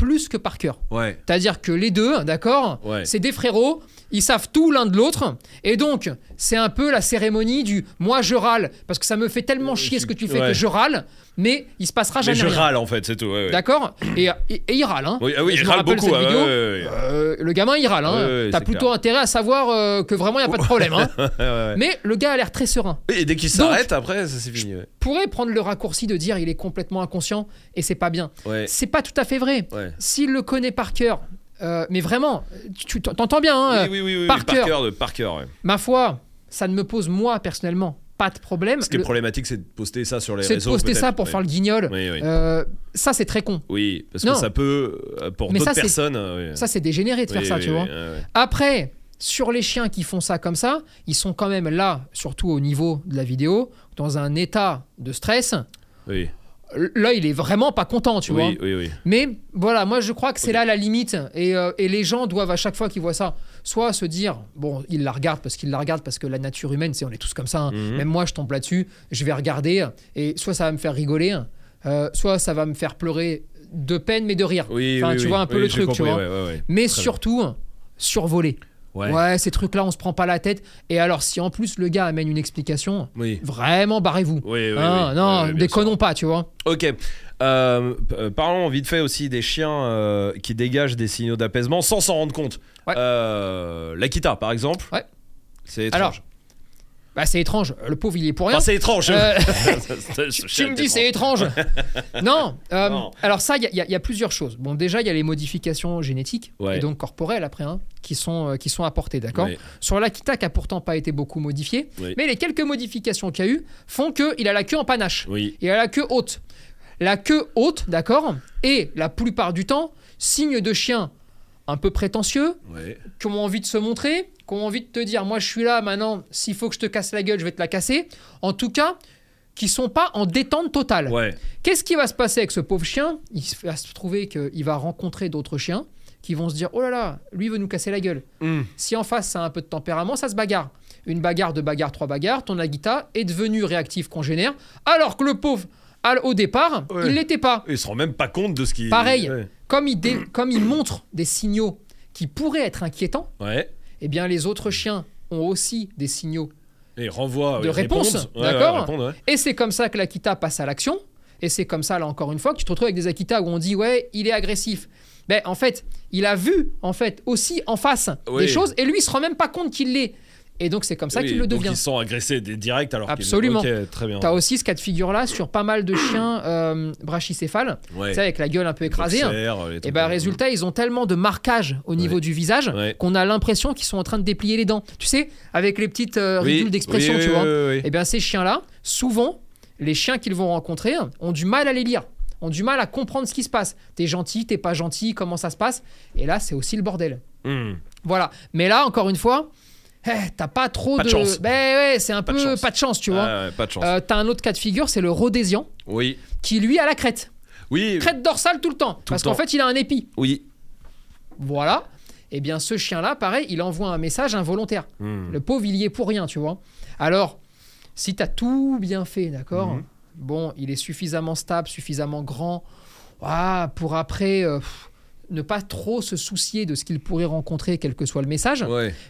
plus que par cœur. C'est-à-dire que les deux, d'accord, c'est des frérots, ils savent tout l'un de l'autre, et donc c'est un peu la cérémonie du moi je râle parce que ça me fait tellement chier ce que tu fais que je râle, mais il se passera jamais. Mais je râle en fait, c'est tout. D'accord et, et, il râle. Hein. Oui, ah il râle beaucoup. Hein, euh, le gamin il râle. Hein. T'as plutôt intérêt à savoir euh, que vraiment il n'y a pas de problème. Hein. mais le gars a l'air très serein. Et dès qu'il s'arrête, après, c'est fini. Je pourrais prendre le raccourci de dire il est complètement inconscient et c'est pas bien. C'est pas tout à fait vrai. S'il le connaît par cœur, euh, mais vraiment, tu t'entends bien, hein, oui, oui, oui, par, cœur. Par cœur, Ma foi, ça ne me pose moi personnellement pas de problème. Ce qui est problématique, c'est de poster ça sur les réseaux. C'est de poster ça pour faire le guignol. Euh, ça, c'est très con. Oui, parce que ça peut, euh, pour d'autres personnes. Ça, c'est dégénéré de faire ça, tu vois. Après, sur les chiens qui font ça comme ça, ils sont quand même là, surtout au niveau de la vidéo, dans un état de stress. Oui là, il est vraiment pas content, tu vois. Oui, oui. Mais voilà, moi, je crois que c'est là la limite. Euh, et, les gens doivent, à chaque fois qu'ils voient ça, soit se dire, bon, ils la regardent parce qu'ils la regardent parce que la nature humaine, c'est on est tous comme ça. Hein. Mhm. Même moi, je tombe là-dessus, je vais regarder, et soit ça va me faire rigoler, euh, soit ça va me faire pleurer de peine, mais de rire. enfin, tu vois un peu le truc, tu vois. Mais surtout, survoler. Ouais. ces trucs-là, on se prend pas la tête. Et alors, si en plus le gars amène une explication, vraiment barrez-vous. Oui, hein, non, déconnons pas, tu vois. Ok. Euh, euh, parlons vite fait aussi des chiens euh, qui dégagent des signaux d'apaisement sans s'en rendre compte. L'Akita, par exemple. Ouais. C'est étrange. Bah, c'est étrange. Le pauvre, il est pour rien. c'est étrange. Euh, tu me dis, c'est étrange. Euh, non. Alors, ça, il y, a plusieurs choses. Bon, déjà, il y a les modifications génétiques et donc corporelles après, hein, qui, sont, euh, qui sont apportées, d'accord Sur l'Akita, qui a pourtant pas été beaucoup modifié, mais les quelques modifications qu'il y a eu font qu'il a la queue en panache. Il a la queue haute. La queue haute, d'accord Et la plupart du temps, signe de chien un peu prétentieux, qui ont envie de se montrer, qui ont envie de te dire, moi je suis là maintenant, s'il faut que je te casse la gueule, je vais te la casser. En tout cas, qui sont pas en détente totale. Qu'est-ce qui va se passer avec ce pauvre chien? Il va se trouver qu'il va rencontrer d'autres chiens qui vont se dire, oh là là, lui veut nous casser la gueule. Hmm. Si en face ça a un peu de tempérament, ça se bagarre. Une bagarre, deux bagarres, trois bagarres, ton Agita est devenu réactif congénère, alors que le pauvre au départ, il l'était pas. Il se rend même pas compte de ce qui. Pareil, comme, il comme il montre des signaux qui pourraient être inquiétants, ouais. Eh bien les autres chiens ont aussi des signaux et renvoie, de réponse, d'accord Et c'est comme ça que l'Akita passe à l'action. Et c'est comme ça, là encore une fois, que tu te retrouves avec des Akita où on dit ouais, il est agressif. Mais en fait, il a vu en fait aussi en face des choses et lui il se rend même pas compte qu'il l'est. Et donc c'est comme ça qu'il le devient. Donc ils sont agressés direct alors Absolument. Okay, très bien. T'as aussi ce cas de figure là sur pas mal de chiens euh, brachycéphales, ouais. avec la gueule un peu écrasée. et bah résultat ils ont tellement de marquage au niveau du visage qu'on a l'impression qu'ils sont en train de déplier les dents. Tu sais, avec les petites euh, ridules d'expression, tu vois. Et bien ces chiens là, souvent les chiens qu'ils vont rencontrer ont du mal à les lire ont du mal à comprendre ce qui se passe. T'es gentil, t'es pas gentil, comment ça se passe? Et là, c'est aussi le bordel. Hmm. Voilà. Mais là, encore une fois, eh, t'as pas trop de. chance. Ben ouais, c'est un peu pas de chance, tu vois. pas de chance. Euh, t'as un autre cas de figure, c'est le rhodésian. Oui. Qui lui a la crête. Oui. Crête dorsale tout le temps. parce qu'en fait, il a un épi. Oui. Voilà. Eh bien, ce chien-là, pareil, il envoie un message involontaire. Hmm. Le pauvre, il y est pour rien, tu vois. Alors, si t'as tout bien fait, d'accord hmm. Bon, il est suffisamment stable, suffisamment grand. Ah, pour après. Euh, ne pas trop se soucier de ce qu'il pourrait rencontrer, quel que soit le message.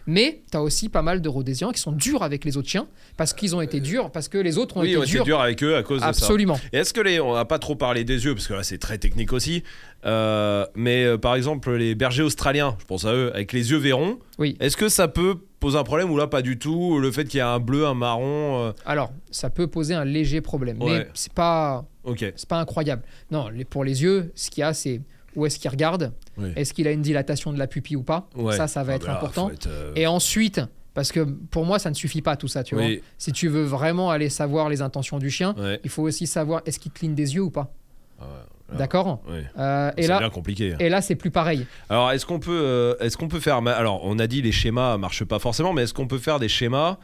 Mais tu as aussi pas mal de Rhodésiens qui sont durs avec les autres chiens, parce qu'ils ont été durs, parce que les autres ont, été, ont été, durs. avec eux à cause de ça. Absolument. Est-ce que les. On n'a pas trop parlé des yeux, parce que là c'est très technique aussi. Euh, mais euh, par exemple, les bergers australiens, je pense à eux, avec les yeux verrons, oui. est-ce que ça peut poser un problème ou là pas du tout Le fait qu'il y a un bleu, un marron euh Alors, ça peut poser un léger problème, mais c'est pas. C'est pas incroyable. Non, pour les yeux, ce qu'il y a, c'est où est-ce qu'il regarde Est-ce qu'il a une dilatation de la pupille ou pas Ça, ça va ah être bah important. Euh, Et ensuite, parce que pour moi, ça ne suffit pas tout ça, tu vois. Si tu veux vraiment aller savoir les intentions du chien, il faut aussi savoir est-ce qu'il cligne des yeux ou pas. Ah D'accord. Euh, et là, bien compliqué. Hein. Et là, c'est plus pareil. Alors, est-ce qu'on peut, euh, est-ce qu'on peut faire, alors, on a dit les schémas marchent pas forcément, mais est-ce qu'on peut faire des schémas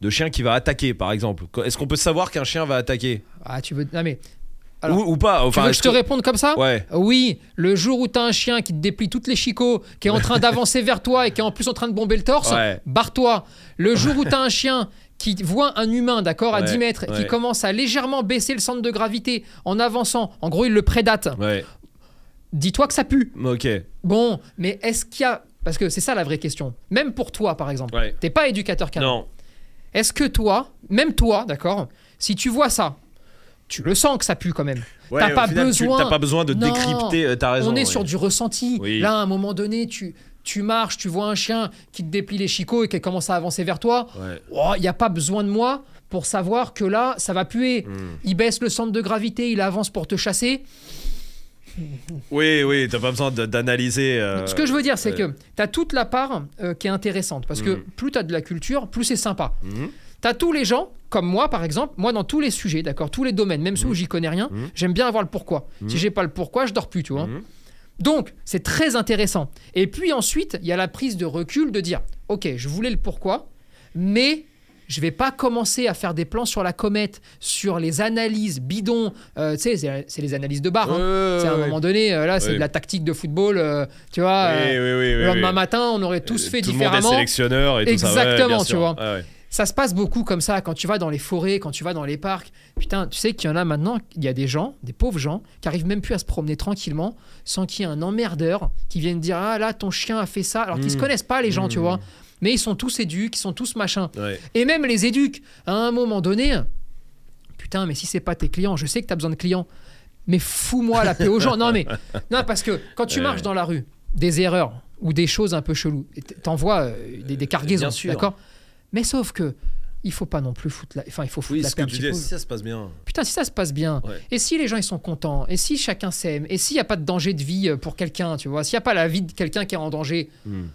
de chien qui va attaquer, par exemple? Est-ce qu'on peut savoir qu'un chien va attaquer? Ah, tu veux, non mais ou, pas enfin, Tu veux que je te réponde comme ça Ouais. Oui, le jour où t'as un chien qui te déplie toutes les chicots, qui est en train d'avancer vers toi et qui est en plus en train de bomber le torse, barre-toi. Le jour où t'as un chien qui voit un humain, d'accord, à 10 mètres, qui commence à légèrement baisser le centre de gravité en avançant, en gros, il le prédate. Dis-toi que ça pue. Ok. Bon, mais est-ce qu'il y a. Parce que c'est ça la vraie question. Même pour toi, par exemple. T'es pas éducateur canin. Non. Est-ce que toi, même toi, d'accord, si tu vois ça, tu le sens que ça pue quand même. t'as pas besoin. pas besoin de décrypter. Euh, ta raison. On est sur du ressenti. Là, à un moment donné, tu tu marches, tu vois un chien qui te déplie les chicots et qui commence à avancer vers toi. Il oh, n'y a pas besoin de moi pour savoir que là, ça va puer. Hmm. Il baisse le centre de gravité, il avance pour te chasser. Oui, oui, t'as pas besoin d'analyser. Euh, Ce que je veux dire, c'est que tu as toute la part euh, qui est intéressante. Parce que hmm. plus tu as de la culture, plus c'est sympa. Hmm. Tu as tous les gens, comme moi par exemple, moi dans tous les sujets, d'accord, tous les domaines, même ceux où mmh. j'y connais rien, mmh. j'aime bien avoir le pourquoi. Si mmh. j'ai pas le pourquoi, je dors plus, tu vois. Donc, c'est très intéressant. Et puis ensuite, il y a la prise de recul de dire, ok, je voulais le pourquoi, mais je vais pas commencer à faire des plans sur la comète, sur les analyses bidons. Euh, tu sais, c'est les analyses de bar. Hein. c'est à un moment donné, euh, là, c'est de la tactique de football. Euh, tu vois, le lendemain matin, on aurait tous fait différemment. Tout le monde est sélectionneur et tout ça. Exactement, tu vois. Ça se passe beaucoup comme ça quand tu vas dans les forêts, quand tu vas dans les parcs. Putain, tu sais qu'il y en a maintenant, il y a des gens, des pauvres gens, qui arrivent même plus à se promener tranquillement sans qu'il y ait un emmerdeur qui vienne dire Ah là, ton chien a fait ça. Alors qu'ils se mmh. connaissent pas, les gens, tu mmh. vois. Mais ils sont tous éduques, ils sont tous machin. Et même les éduques, à un moment donné, putain, mais si c'est pas tes clients, je sais que tu as besoin de clients, mais fous-moi la paix aux gens. Non, mais non, parce que quand tu marches dans la rue, des erreurs ou des choses un peu cheloues, t'envoies euh, des, des cargaisons, d'accord? Mais sauf que il faut pas non plus foutre la enfin il faut foutre la paix si ça se passe bien. Putain si ça se passe bien. Et si les gens ils sont contents? Et si chacun s'aime? Et s'il n'y a pas de danger de vie euh, pour quelqu'un tu vois? S'il n'y a pas la vie de quelqu'un qui est en danger hmm.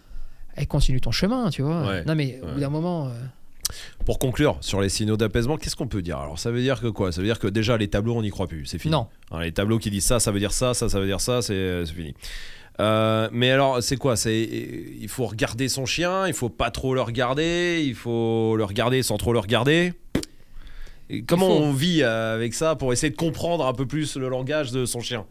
et continue ton chemin tu vois? Non mais au bout d'un moment euh, Pour conclure sur les signaux d'apaisement, qu'est-ce qu'on peut dire? Alors ça veut dire que quoi? Ça veut dire que déjà les tableaux on n'y croit plus, c'est fini. Non. Hein, les tableaux qui disent ça, ça veut dire ça, ça, ça veut dire ça, c'est fini. Euh, mais alors, c'est quoi? C'est il faut regarder son chien, il faut pas trop le regarder, il faut le regarder sans trop le regarder. comment on vit avec ça pour essayer de comprendre un peu plus le langage de son chien?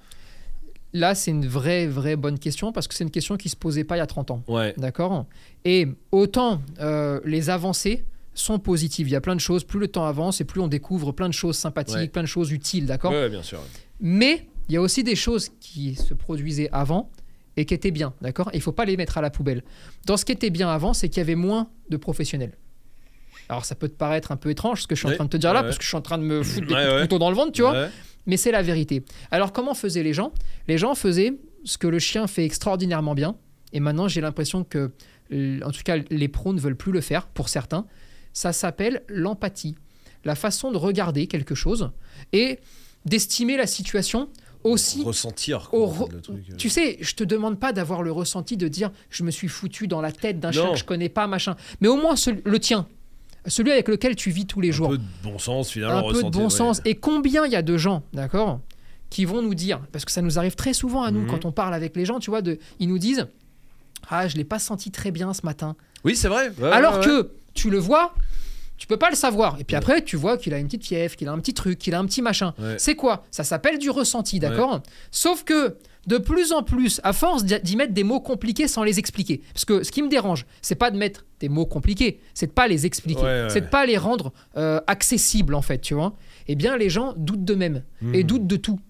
Là, c'est une vraie, vraie bonne question parce que c'est une question qui se posait pas il y a 30 ans. Ouais. D'accord? Et autant euh, les avancées sont positives. Il y a plein de choses. Plus le temps avance et plus on découvre plein de choses sympathiques, plein de choses utiles. D'accord? Ouais, bien sûr. Mais il y a aussi des choses qui se produisaient avant et qui étaient bien, d'accord? Il faut pas les mettre à la poubelle. Dans ce qui était bien avant, c'est qu'il y avait moins de professionnels. Alors ça peut te paraître un peu étrange ce que je suis en train de te dire là, parce que je suis en train de me foutre des couteaux dans le ventre, tu vois. Mais c'est la vérité. Alors comment faisaient les gens? Les gens faisaient ce que le chien fait extraordinairement bien. Et maintenant, j'ai l'impression que en tout cas les pros ne veulent plus le faire pour certains, ça s'appelle l'empathie. La façon de regarder quelque chose et d'estimer la situation aussi. Ressentir. Tu sais, je te demande pas d'avoir le ressenti de dire je me suis foutu dans la tête d'un chien que je connais pas, machin. Mais au moins le tien. Celui avec lequel tu vis tous les jours. Un peu de bon sens finalement. Un peu de bon sens. Et combien il y a de gens, d'accord, qui vont nous dire, parce que ça nous arrive très souvent à nous mhm. quand on parle avec les gens, tu vois, de, ils nous disent Ah, je l'ai pas senti très bien ce matin. Oui, c'est vrai. Alors que tu le vois, tu peux pas le savoir. Et puis après, tu vois qu'il a une petite fièvre, qu'il a un petit truc, qu'il a un petit machin. C'est quoi? Ça s'appelle du ressenti, d'accord? Sauf que de plus en plus, à force d'y mettre des mots compliqués sans les expliquer. Parce que ce qui me dérange, c'est pas de mettre des mots compliqués, c'est de pas les expliquer, c'est de pas les rendre euh, accessibles en fait, tu vois? Eh bien, les gens doutent d'eux-mêmes et hmm. doutent de tout.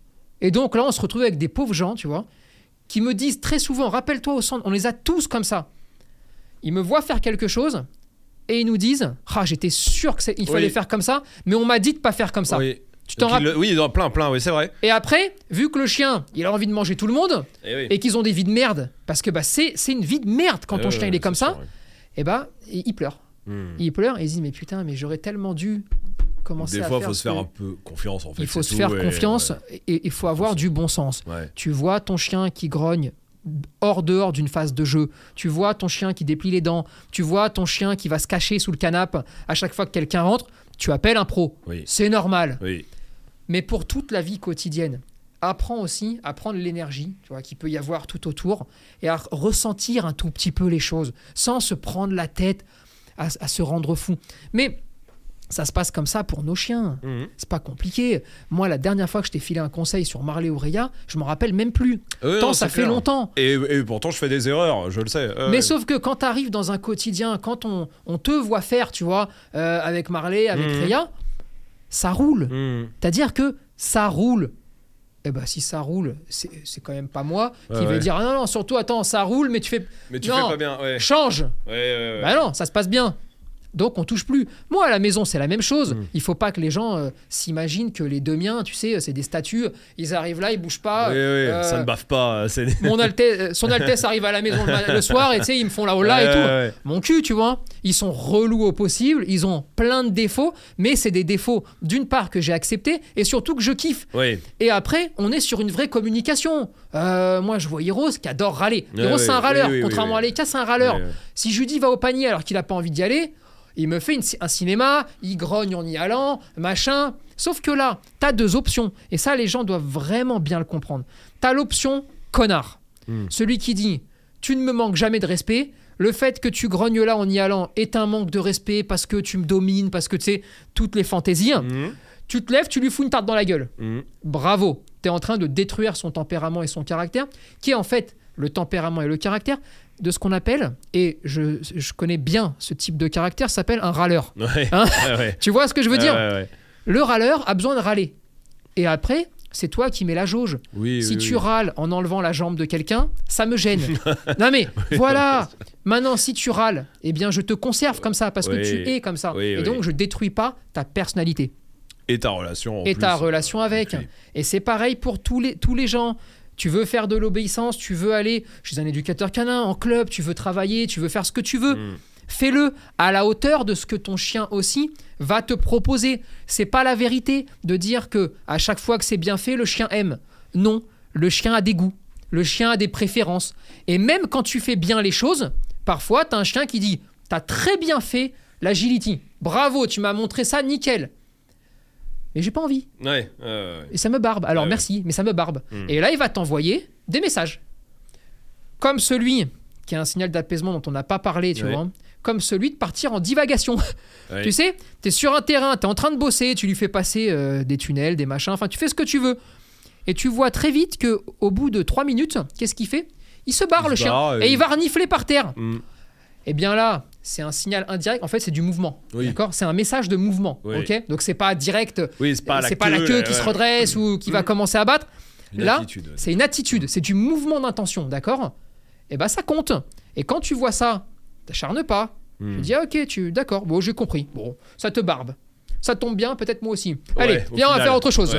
Et donc là, on se retrouve avec des pauvres gens, tu vois, qui me disent très souvent, rappelle-toi au centre, on les a tous comme ça. Ils me voient faire quelque chose, et ils nous disent ah j'étais sûr que il fallait faire comme ça mais on m'a dit de pas faire comme ça oui. Tu t'en rappelles Oui, plein, plein, oui, c'est vrai. Et après, vu que le chien, il a envie de manger tout le monde, eh et, qu'ils ont des vies de merde, parce que bah, c'est, une vie de merde quand ton chien il est comme ça, et eh bah, il pleure. Hmm. Il pleure et il dit Mais putain, mais j'aurais tellement dû commencer à Des fois, il faut se faire un peu confiance en fait. Il faut se faire confiance et il faut avoir du bon sens. Tu vois ton chien qui grogne hors dehors d'une phase de jeu. Tu vois ton chien qui déplie les dents, tu vois ton chien qui va se cacher sous le canapé à chaque fois que quelqu'un rentre, tu appelles un pro. C'est normal. Mais pour toute la vie quotidienne, apprends aussi à prendre l'énergie tu vois, qu'il peut y avoir tout autour et à ressentir un tout petit peu les choses sans se prendre la tête à, à se rendre fou. Mais ça se passe comme ça pour nos chiens. Mhm. C'est pas compliqué. Moi, la dernière fois que je t'ai filé un conseil sur Marley Auréa, je m'en rappelle même plus. Tant ça fait longtemps. Et, pourtant, je fais des erreurs, je le sais. Mais sauf que quand tu arrives dans un quotidien, quand on, te voit faire, tu vois, euh, avec Marley, avec mmh. Réa, ça roule. Mhm. C'est-à-dire que ça roule. Eh ben, si ça roule, c'est quand même pas moi qui vais dire ah non, non, surtout, attends, ça roule, mais tu fais. Mais tu fais pas bien. Change. Ouais, bah non, ça se passe bien. Donc on touche plus. Moi à la maison c'est la même chose. Mm. Il faut pas que les gens euh, s'imaginent que les deux miens, tu sais, c'est des statues. Ils arrivent là, ils bougent pas. Oui, oui, euh, ça ne baffe pas. Mon Altesse, euh, son Altesse arrive à la maison le, soir et tu sais ils me font là haut là et tout. Mon cul, tu vois. Ils sont relous au possible. Ils ont plein de défauts, mais c'est des défauts d'une part que j'ai accepté et surtout que je kiffe. Et après on est sur une vraie communication. moi je vois Heroes qui adore râler. Heroes c'est un râleur, contrairement à Leka c'est un râleur. Si Judy va au panier alors qu'il a pas envie d'y aller il me fait un cinéma, il grogne en y allant, machin. Sauf que là, tu as deux options. Et ça, les gens doivent vraiment bien le comprendre. Tu as l'option connard. Hmm. Celui qui dit Tu ne me manques jamais de respect. Le fait que tu grognes là en y allant est un manque de respect parce que tu me domines, parce que tu sais, toutes les fantaisies. Hmm. Tu te lèves, tu lui fous une tarte dans la gueule. Hmm. Bravo. Tu es en train de détruire son tempérament et son caractère, qui est en fait le tempérament et le caractère, de ce qu'on appelle, et je, connais bien ce type de caractère, s'appelle un râleur. Hein tu vois ce que je veux dire Le râleur a besoin de râler. Et après, c'est toi qui mets la jauge. si tu râles en enlevant la jambe de quelqu'un, ça me gêne. non mais voilà. Maintenant, si tu râles, eh bien, je te conserve comme ça parce que tu es comme ça. et donc, je détruis pas ta personnalité. Et ta relation. et ta relation avec. Et c'est pareil pour tous les, tous les gens. Tu veux faire de l'obéissance, tu veux aller chez un éducateur canin, en club, tu veux travailler, tu veux faire ce que tu veux. Mm. Fais-le à la hauteur de ce que ton chien aussi va te proposer. C'est pas la vérité de dire que à chaque fois que c'est bien fait, le chien aime. Non, le chien a des goûts, le chien a des préférences. Et même quand tu fais bien les choses, parfois tu as un chien qui dit "T'as très bien fait l'agility. Bravo, tu m'as montré ça nickel." Mais j'ai pas envie. Ouais, Et ça me barbe. Alors merci, mais ça me barbe. Hmm. Et là, il va t'envoyer des messages. Comme celui qui est un signal d'apaisement dont on n'a pas parlé, tu vois. Comme celui de partir en divagation. tu sais, tu es sur un terrain, tu es en train de bosser, tu lui fais passer euh, des tunnels, des machins, enfin, tu fais ce que tu veux. Et tu vois très vite que au bout de 3 minutes, qu'est-ce qu'il fait? Il se barre, le chien. Et, il va renifler par terre. Et eh bien là, c'est un signal indirect. En fait, c'est du mouvement. D'accord? C'est un message de mouvement. Ok? Donc, c'est pas direct. Oui, c'est pas, la, pas la queue qui se redresse ou qui va mm. commencer à battre. Là, c'est une attitude. C'est du mouvement d'intention. D'accord? Et eh ben, ça compte. Et quand tu vois ça, t'acharnes pas. Tu mm. dis, ah, ok, tu, d'accord, bon, j'ai compris. Bon, ça te barbe. Ça tombe bien, peut-être moi aussi. Allez, viens, on va faire autre chose.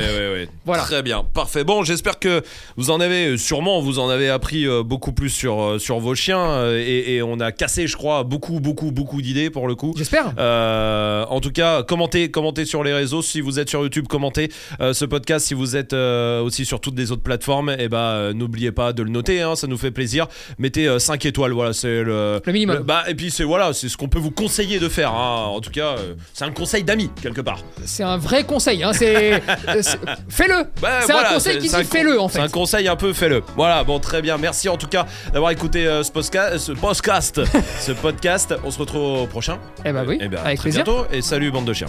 voilà. Très bien, parfait. Bon, j'espère que vous en avez, sûrement, vous en avez appris beaucoup plus sur, sur vos chiens et, on a cassé, je crois, beaucoup, beaucoup, beaucoup d'idées pour le coup. J'espère. en tout cas, commentez, commentez sur les réseaux. Si vous êtes sur YouTube, commentez ce podcast. Si vous êtes aussi sur toutes les autres plateformes, et eh ben, n'oubliez pas de le noter, hein, ça nous fait plaisir. Mettez 5 étoiles, voilà, c'est le, le minimum. bah, et puis c'est voilà, c'est ce qu'on peut vous conseiller de faire. Hein. En tout cas, c'est un conseil d'amis quelque part. C'est un vrai conseil. Hein. C'est fais-le. Bah, c'est un conseil qui dit fais-le en fait. C'est un conseil un peu fais-le. Voilà. Bon, très bien. Merci en tout cas d'avoir écouté ce, podcast, ce podcast. ce podcast. On se retrouve au prochain. Eh bah oui. Eh ben, avec très plaisir. Bientôt et salut bande de chiens.